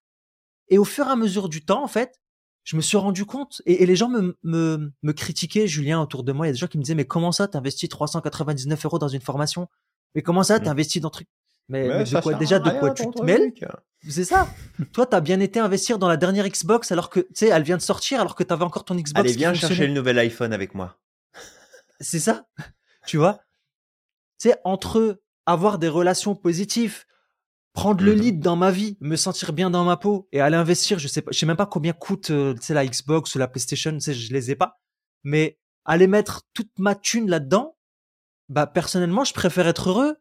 Et au fur et à mesure du temps, en fait, je me suis rendu compte, et, et les gens me, me, me critiquaient, Julien, autour de moi, il y a des gens qui me disaient, mais comment ça, t'investis 399 euros dans une formation? Mais comment ça, Mm. t'investis dans truc? Mais, Mais mais de quoi déjà de quoi tu te mêles? C'est ça. Toi, t'as bien été investir dans la dernière Xbox alors que, tu sais, elle vient de sortir alors que t'avais encore ton Xbox. Allez, viens chercher le nouvel iPhone avec moi. C'est ça. tu vois? Tu sais, entre avoir des relations positives, prendre le Mhm. lead dans ma vie, me sentir bien dans ma peau et aller investir, je sais pas, je sais même pas combien coûte euh, tu sais, la Xbox ou la PlayStation, tu sais, je les ai pas, mais aller mettre toute ma thune là-dedans, bah personnellement, je préfère être heureux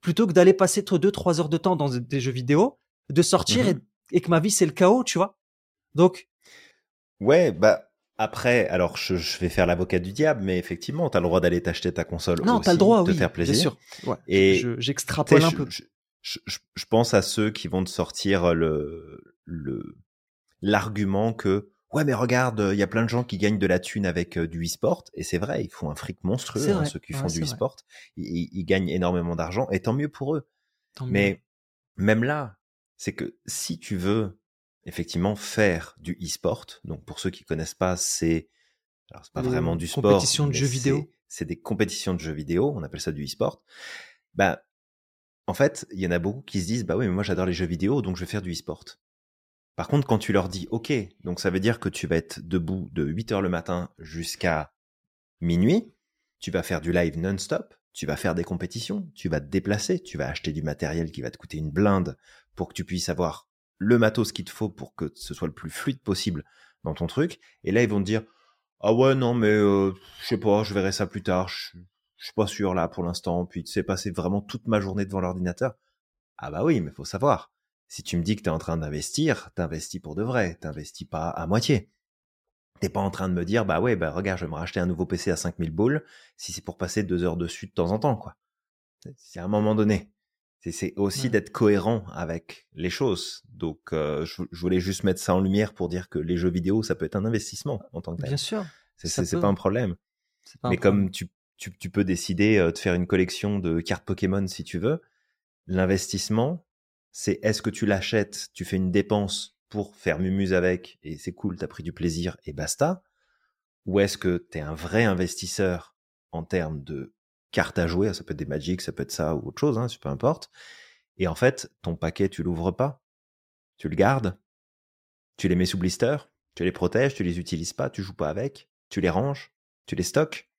plutôt que d'aller passer 2-3 heures de temps dans des jeux vidéo, de sortir Mhm. et, et que ma vie c'est le chaos, tu vois. Donc, Ouais, bah après, alors je, je vais faire l'avocat du diable, mais effectivement, t'as le droit d'aller t'acheter ta console. non, aussi, t'as le droit, te oui, faire plaisir. bien sûr. Ouais, Et je- Tu j'extrapole un peu. je- je- je- je pense à ceux qui vont te sortir le le l'argument que ouais mais regarde il y a plein de gens qui gagnent de la thune avec euh, du e-sport et c'est vrai ils font un fric monstrueux hein, ceux qui ouais, font du e-sport ils, gagnent énormément d'argent et tant mieux pour eux Tant mieux. mais même là c'est que si tu veux effectivement faire du e-sport donc pour ceux qui connaissent pas c'est alors c'est pas Les vraiment du sport compétitions de jeux vidéo. c'est des compétitions de jeux vidéo on appelle ça du e-sport bah en fait, il y en a beaucoup qui se disent bah oui, mais moi j'adore les jeux vidéo, donc je vais faire du e-sport. Par contre, quand tu leur dis OK, donc ça veut dire que tu vas être debout de 8 heures le matin jusqu'à minuit, tu vas faire du live non-stop, tu vas faire des compétitions, tu vas te déplacer, tu vas acheter du matériel qui va te coûter une blinde pour que tu puisses avoir le matos qu'il te faut pour que ce soit le plus fluide possible dans ton truc. Et là, ils vont te dire ah ouais non mais euh, je sais pas, je verrai ça plus tard. Je suis pas sûr là pour l'instant. Puis tu sais passer vraiment toute ma journée devant l'ordinateur. Ah bah oui, mais faut savoir. Si tu me dis que tu es en train d'investir, t'investis pour de vrai, t'investis pas à moitié. T'es pas en train de me dire, bah ouais, bah regarde, je vais me racheter un nouveau PC à 5000 boules, si c'est pour passer deux heures dessus de temps en temps, quoi. C'est à un moment donné. C'est- aussi Ouais. d'être cohérent avec les choses. Donc, euh, je, je voulais juste mettre ça en lumière pour dire que les jeux vidéo, ça peut être un investissement en tant que tel. Bien sûr. C'est pas un problème. Mais problème. comme tu, tu, tu peux décider de faire une collection de cartes Pokémon si tu veux, l'investissement, c'est est-ce que tu l'achètes, tu fais une dépense pour faire mumuse avec et c'est cool, t'as pris du plaisir et basta, ou est-ce que t'es un vrai investisseur en termes de cartes à jouer, ça peut être des Magic, ça peut être ça ou autre chose, hein, peu importe, et en fait, ton paquet, tu l'ouvres pas, tu le gardes, tu les mets sous blister, tu les protèges, tu les utilises pas, tu joues pas avec, tu les ranges, tu les stockes.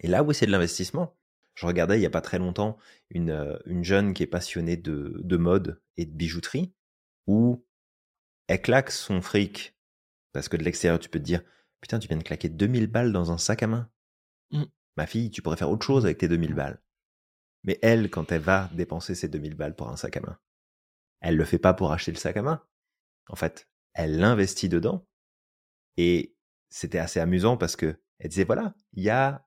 Et là, oui, c'est de l'investissement. Je regardais il y a pas très longtemps une, euh, une jeune qui est passionnée de, de mode et de bijouterie, où elle claque son fric, parce que de l'extérieur, tu peux te dire, putain, tu viens de claquer 2000 balles dans un sac à main. Mm. Ma fille, tu pourrais faire autre chose avec tes 2000 Mm. balles. Mais elle, quand elle va dépenser ses 2000 balles pour un sac à main, elle le fait pas pour acheter le sac à main. En fait, elle l'investit dedans. Et c'était assez amusant parce que elle disait, voilà, il y a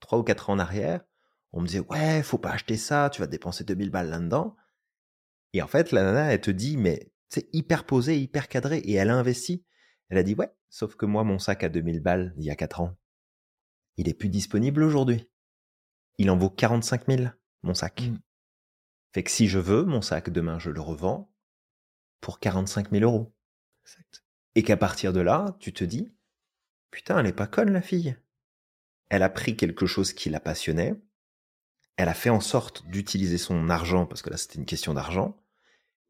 trois ou quatre ans en arrière, on me disait, ouais, faut pas acheter ça, tu vas dépenser 2000 balles là-dedans. Et en fait, la nana, elle te dit, mais c'est hyper posé, hyper cadré, et elle a investi. Elle a dit, ouais, sauf que moi, mon sac à 2000 balles, il y a quatre ans, il est plus disponible aujourd'hui. Il en vaut 45 000, mon sac. Mm. Fait que si je veux, mon sac, demain, je le revends pour 45 000 euros. Exact. Et qu'à partir de là, tu te dis, putain, elle est pas conne la fille. Elle a pris quelque chose qui la passionnait, elle a fait en sorte d'utiliser son argent, parce que là c'était une question d'argent,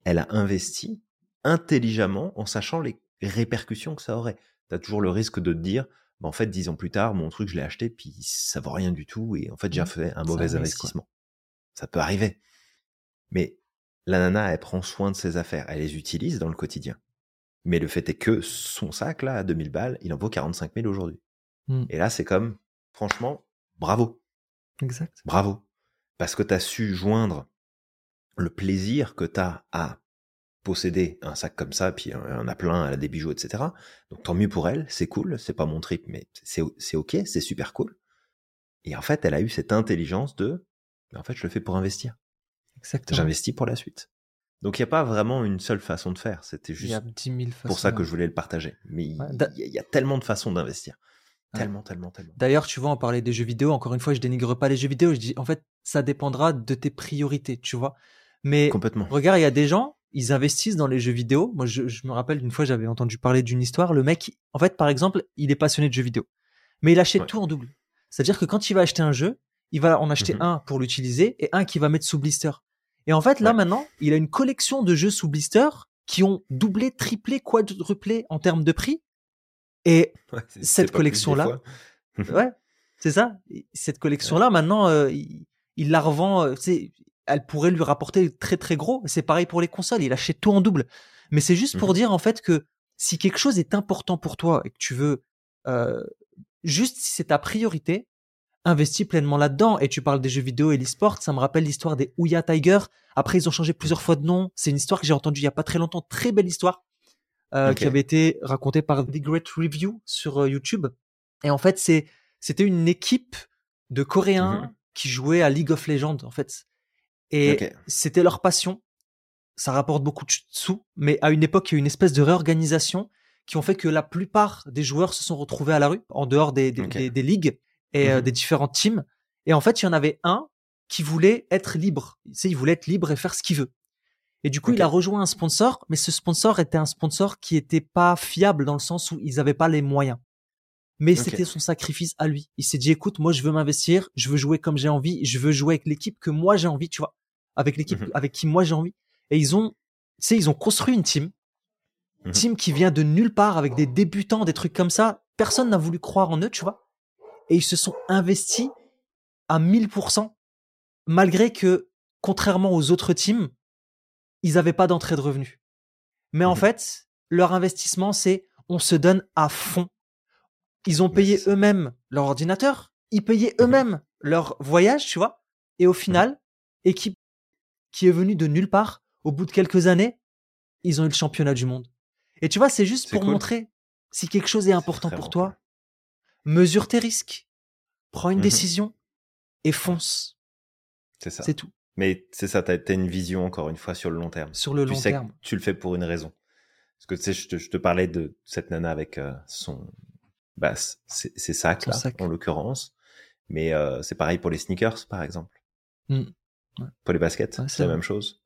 elle a investi intelligemment en sachant les répercussions que ça aurait. Tu as toujours le risque de te dire, bah, en fait, dix ans plus tard, mon truc, je l'ai acheté, puis ça vaut rien du tout, et en fait, j'ai Mmh. fait un mauvais investissement. Ça peut arriver. Mais la nana, elle prend soin de ses affaires, elle les utilise dans le quotidien. Mais le fait est que son sac, là, à 2000 balles, il en vaut 45 000 aujourd'hui. Mm. Et là, c'est comme, franchement, bravo, Exact. bravo. Parce que tu as su joindre le plaisir que tu as à posséder un sac comme ça, puis en a plein, elle a des bijoux, etc. Donc tant mieux pour elle, c'est cool, c'est pas mon trip, mais c'est c'est ok, c'est super cool. Et en fait, elle a eu cette intelligence de, en fait, je le fais pour investir. Exactement. J'investis pour la suite. Donc il n'y a pas vraiment une seule façon de faire, c'était Il y a juste 10 000 façons. pour ça que je voulais le partager. Mais il Ouais, da- y, a- il y a tellement de façons d'investir. Ouais. Tellement, tellement, tellement. D'ailleurs, tu vois, on parlait des jeux vidéo. Encore une fois, je dénigre pas les jeux vidéo. Je dis, en fait, ça dépendra de tes priorités, tu vois. Mais Complètement. regarde, il y a des gens, ils investissent dans les jeux vidéo. Moi, je, je me rappelle d'une fois, j'avais entendu parler d'une histoire. Le mec, en fait, par exemple, il est passionné de jeux vidéo, mais il achète Ouais. tout en double. C'est-à-dire que quand il va acheter un jeu, il va en acheter Mhm. un pour l'utiliser et un qu'il va mettre sous blister. Et en fait, là Ouais. maintenant, il a une collection de jeux sous blister qui ont doublé, triplé, quadruplé en termes de prix. Et Ouais, cette collection-là, ouais, c'est ça. Cette collection-là, maintenant, euh, il, il la revend. euh, elle pourrait lui rapporter très très gros. C'est pareil pour les consoles. Il achète tout en double. Mais c'est juste pour Mhm. dire en fait que si quelque chose est important pour toi et que tu veux, euh, juste si c'est ta priorité, investis pleinement là-dedans. Et tu parles des jeux vidéo et l'e-sport, ça me rappelle l'histoire des Ouya Tiger. Après, ils ont changé plusieurs fois de nom. C'est une histoire que j'ai entendue il y a pas très longtemps, très belle histoire, euh, qui avait été racontée par The Great Review sur euh, YouTube. Et en fait, c'est c'était une équipe de Coréens Mhm. qui jouaient à League of Legends, en fait. Et c'était leur passion. Ça rapporte beaucoup de sous, mais à une époque, il y a eu une espèce de réorganisation qui ont fait que la plupart des joueurs se sont retrouvés à la rue, en dehors des, des, des- des ligues et euh, Mhm. des différentes teams. Et en fait, il y en avait un qui voulait être libre. Tu sais, il voulait être libre et faire ce qu'il veut. Et du coup, il a rejoint un sponsor, mais ce sponsor était un sponsor qui était pas fiable dans le sens où ils avaient pas les moyens. Mais c'était son sacrifice à lui. Il s'est dit, écoute, moi, je veux m'investir, je veux jouer comme j'ai envie, je veux jouer avec l'équipe que moi j'ai envie, tu vois, avec l'équipe Mhm. avec qui moi j'ai envie. Et ils ont, tu sais, ils ont construit une team, Mhm. team qui vient de nulle part avec des débutants, des trucs comme ça. Personne n'a voulu croire en eux, tu vois. Et ils se sont investis à 1000%, malgré que, contrairement aux autres teams, ils n'avaient pas d'entrée de revenus. Mais en Mhm. fait, leur investissement, c'est on se donne à fond. Ils ont payé eux-mêmes leur ordinateur, ils payaient Mhm. eux-mêmes leur voyage, tu vois. Et au final, équipe qui est venue de nulle part, au bout de quelques années, ils ont eu le championnat du monde. Et tu vois, c'est juste pour cool. montrer si quelque chose est important pour toi, cool. mesure tes risques, prends une décision et fonce. C'est ça. C'est tout. Mais c'est ça, t'as as une vision encore une fois sur le long terme. Sur le tu long sais terme. que tu le fais pour une raison. Parce que tu sais, je te, je te parlais de cette nana avec euh, son, bah, ses sacs là, sac. en l'occurrence. Mais euh, c'est pareil pour les sneakers, par exemple. Mm. Ouais. Pour les baskets, Ouais, c'est la même chose.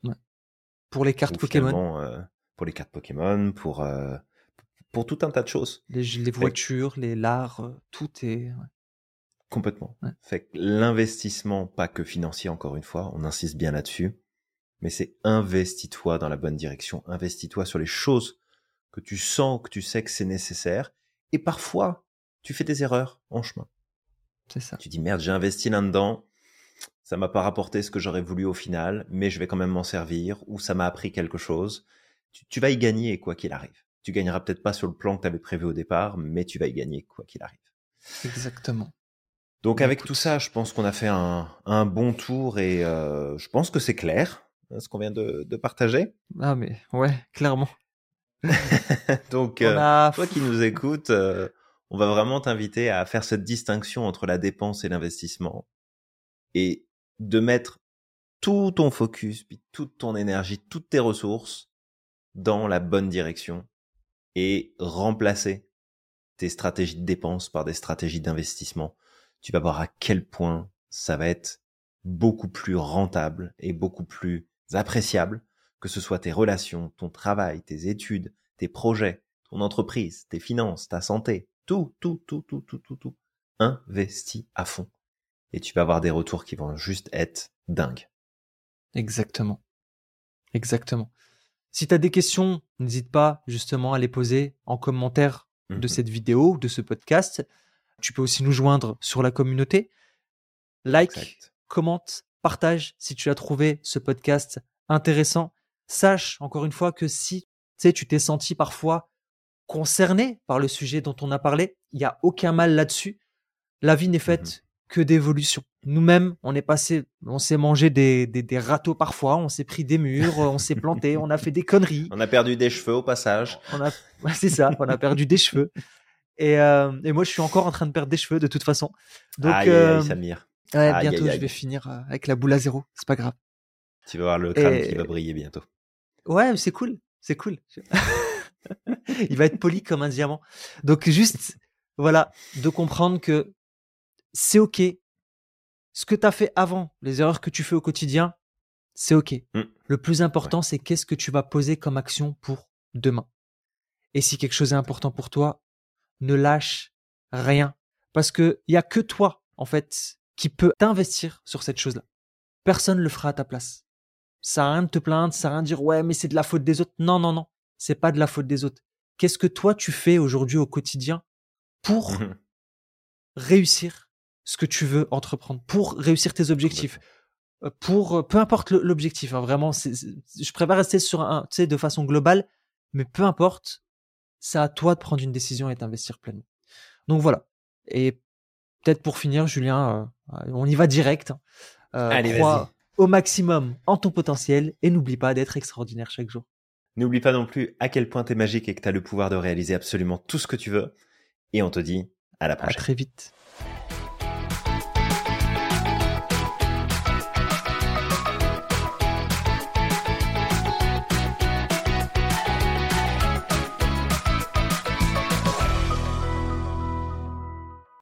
Pour les cartes Ou Pokémon, euh, pour les cartes Pokémon, pour pour, tout un tas de choses. les, les voitures, les lards, euh, tout est. Complètement. Ouais. Fait que l'investissement, pas que financier, encore une fois, on insiste bien là-dessus, mais c'est investis-toi dans la bonne direction, investis-toi sur les choses que tu sens, que tu sais que c'est nécessaire, et parfois, tu fais des erreurs en chemin. C'est ça. Tu dis merde, j'ai investi là-dedans, ça m'a pas rapporté ce que j'aurais voulu au final, mais je vais quand même m'en servir, ou ça m'a appris quelque chose. Tu, tu vas y gagner quoi qu'il arrive. Tu gagneras peut-être pas sur le plan que tu avais prévu au départ, mais tu vas y gagner quoi qu'il arrive. Exactement. Donc Bah, avec écoute. tout ça, je pense qu'on a fait un, un bon tour et euh, je pense que c'est clair hein, ce qu'on vient de, de partager. Ah, mais ouais, clairement. Donc On euh, a. toi qui nous écoutes, euh, on va vraiment t'inviter à faire cette distinction entre la dépense et l'investissement et de mettre tout ton focus, puis toute ton énergie, toutes tes ressources dans la bonne direction et remplacer tes stratégies de dépense par des stratégies d'investissement. Tu vas voir à quel point ça va être beaucoup plus rentable et beaucoup plus appréciable, que ce soit tes relations, ton travail, tes études, tes projets, ton entreprise, tes finances, ta santé, Tout, tout, tout, tout, tout, tout, tout. Investis à fond. Et tu vas avoir des retours qui vont juste être dingues. Exactement. Exactement. Si tu as des questions, n'hésite pas justement à les poser en commentaire de Mhm. cette vidéo, de ce podcast. Tu peux aussi nous joindre sur la communauté. Like, Exact. commente, partage si tu as trouvé ce podcast intéressant. Sache encore une fois que si tu t'es senti parfois concerné par le sujet dont on a parlé, il n'y a aucun mal là-dessus. La vie n'est faite que d'évolution. Nous-mêmes, on est passé, on s'est mangé des, des, des râteaux parfois, on s'est pris des murs, on s'est planté, on a fait des conneries. On a perdu des cheveux au passage. On a, ouais, c'est ça, on a perdu des cheveux. Et, euh, et moi, je suis encore en train de perdre des cheveux de toute façon. Donc, aïe, aïe, euh, Samir. ouais, aïe, bientôt, je vais finir euh, avec la boule à zéro. C'est pas grave. Tu vas voir le crâne Et- qui va briller bientôt. Ouais, c'est cool, c'est cool. Il va être poli comme un diamant. Donc juste, voilà, de comprendre que c'est ok. Ce que tu as fait avant, les erreurs que tu fais au quotidien, c'est ok. Mm. Le plus important, c'est qu'est-ce que tu vas poser comme action pour demain. Et si quelque chose est important pour toi, ne lâche rien. Parce que il y a que toi, en fait, qui peut t'investir sur cette chose-là. Personne ne le fera à ta place. Ça à rien de te plaindre, ça à rien de dire ouais, mais c'est de la faute des autres. Non, non, non. C'est pas de la faute des autres. Qu'est-ce que toi tu fais aujourd'hui au quotidien pour réussir ce que tu veux entreprendre, pour réussir tes objectifs, Euh, pour euh, peu importe l'objectif. hein, vraiment, je préfère rester sur un, tu sais, de façon globale, mais peu importe, c'est à toi de prendre une décision et d'investir pleinement. Donc voilà. Et peut-être pour finir, Julien, euh, on y va direct. hein. Euh, Allez, crois vas-y. au maximum en ton potentiel et n'oublie pas d'être extraordinaire chaque jour. N'oublie pas non plus à quel point t'es magique et que t'as le pouvoir de réaliser absolument tout ce que tu veux. Et on te dit à la À prochaine. très vite.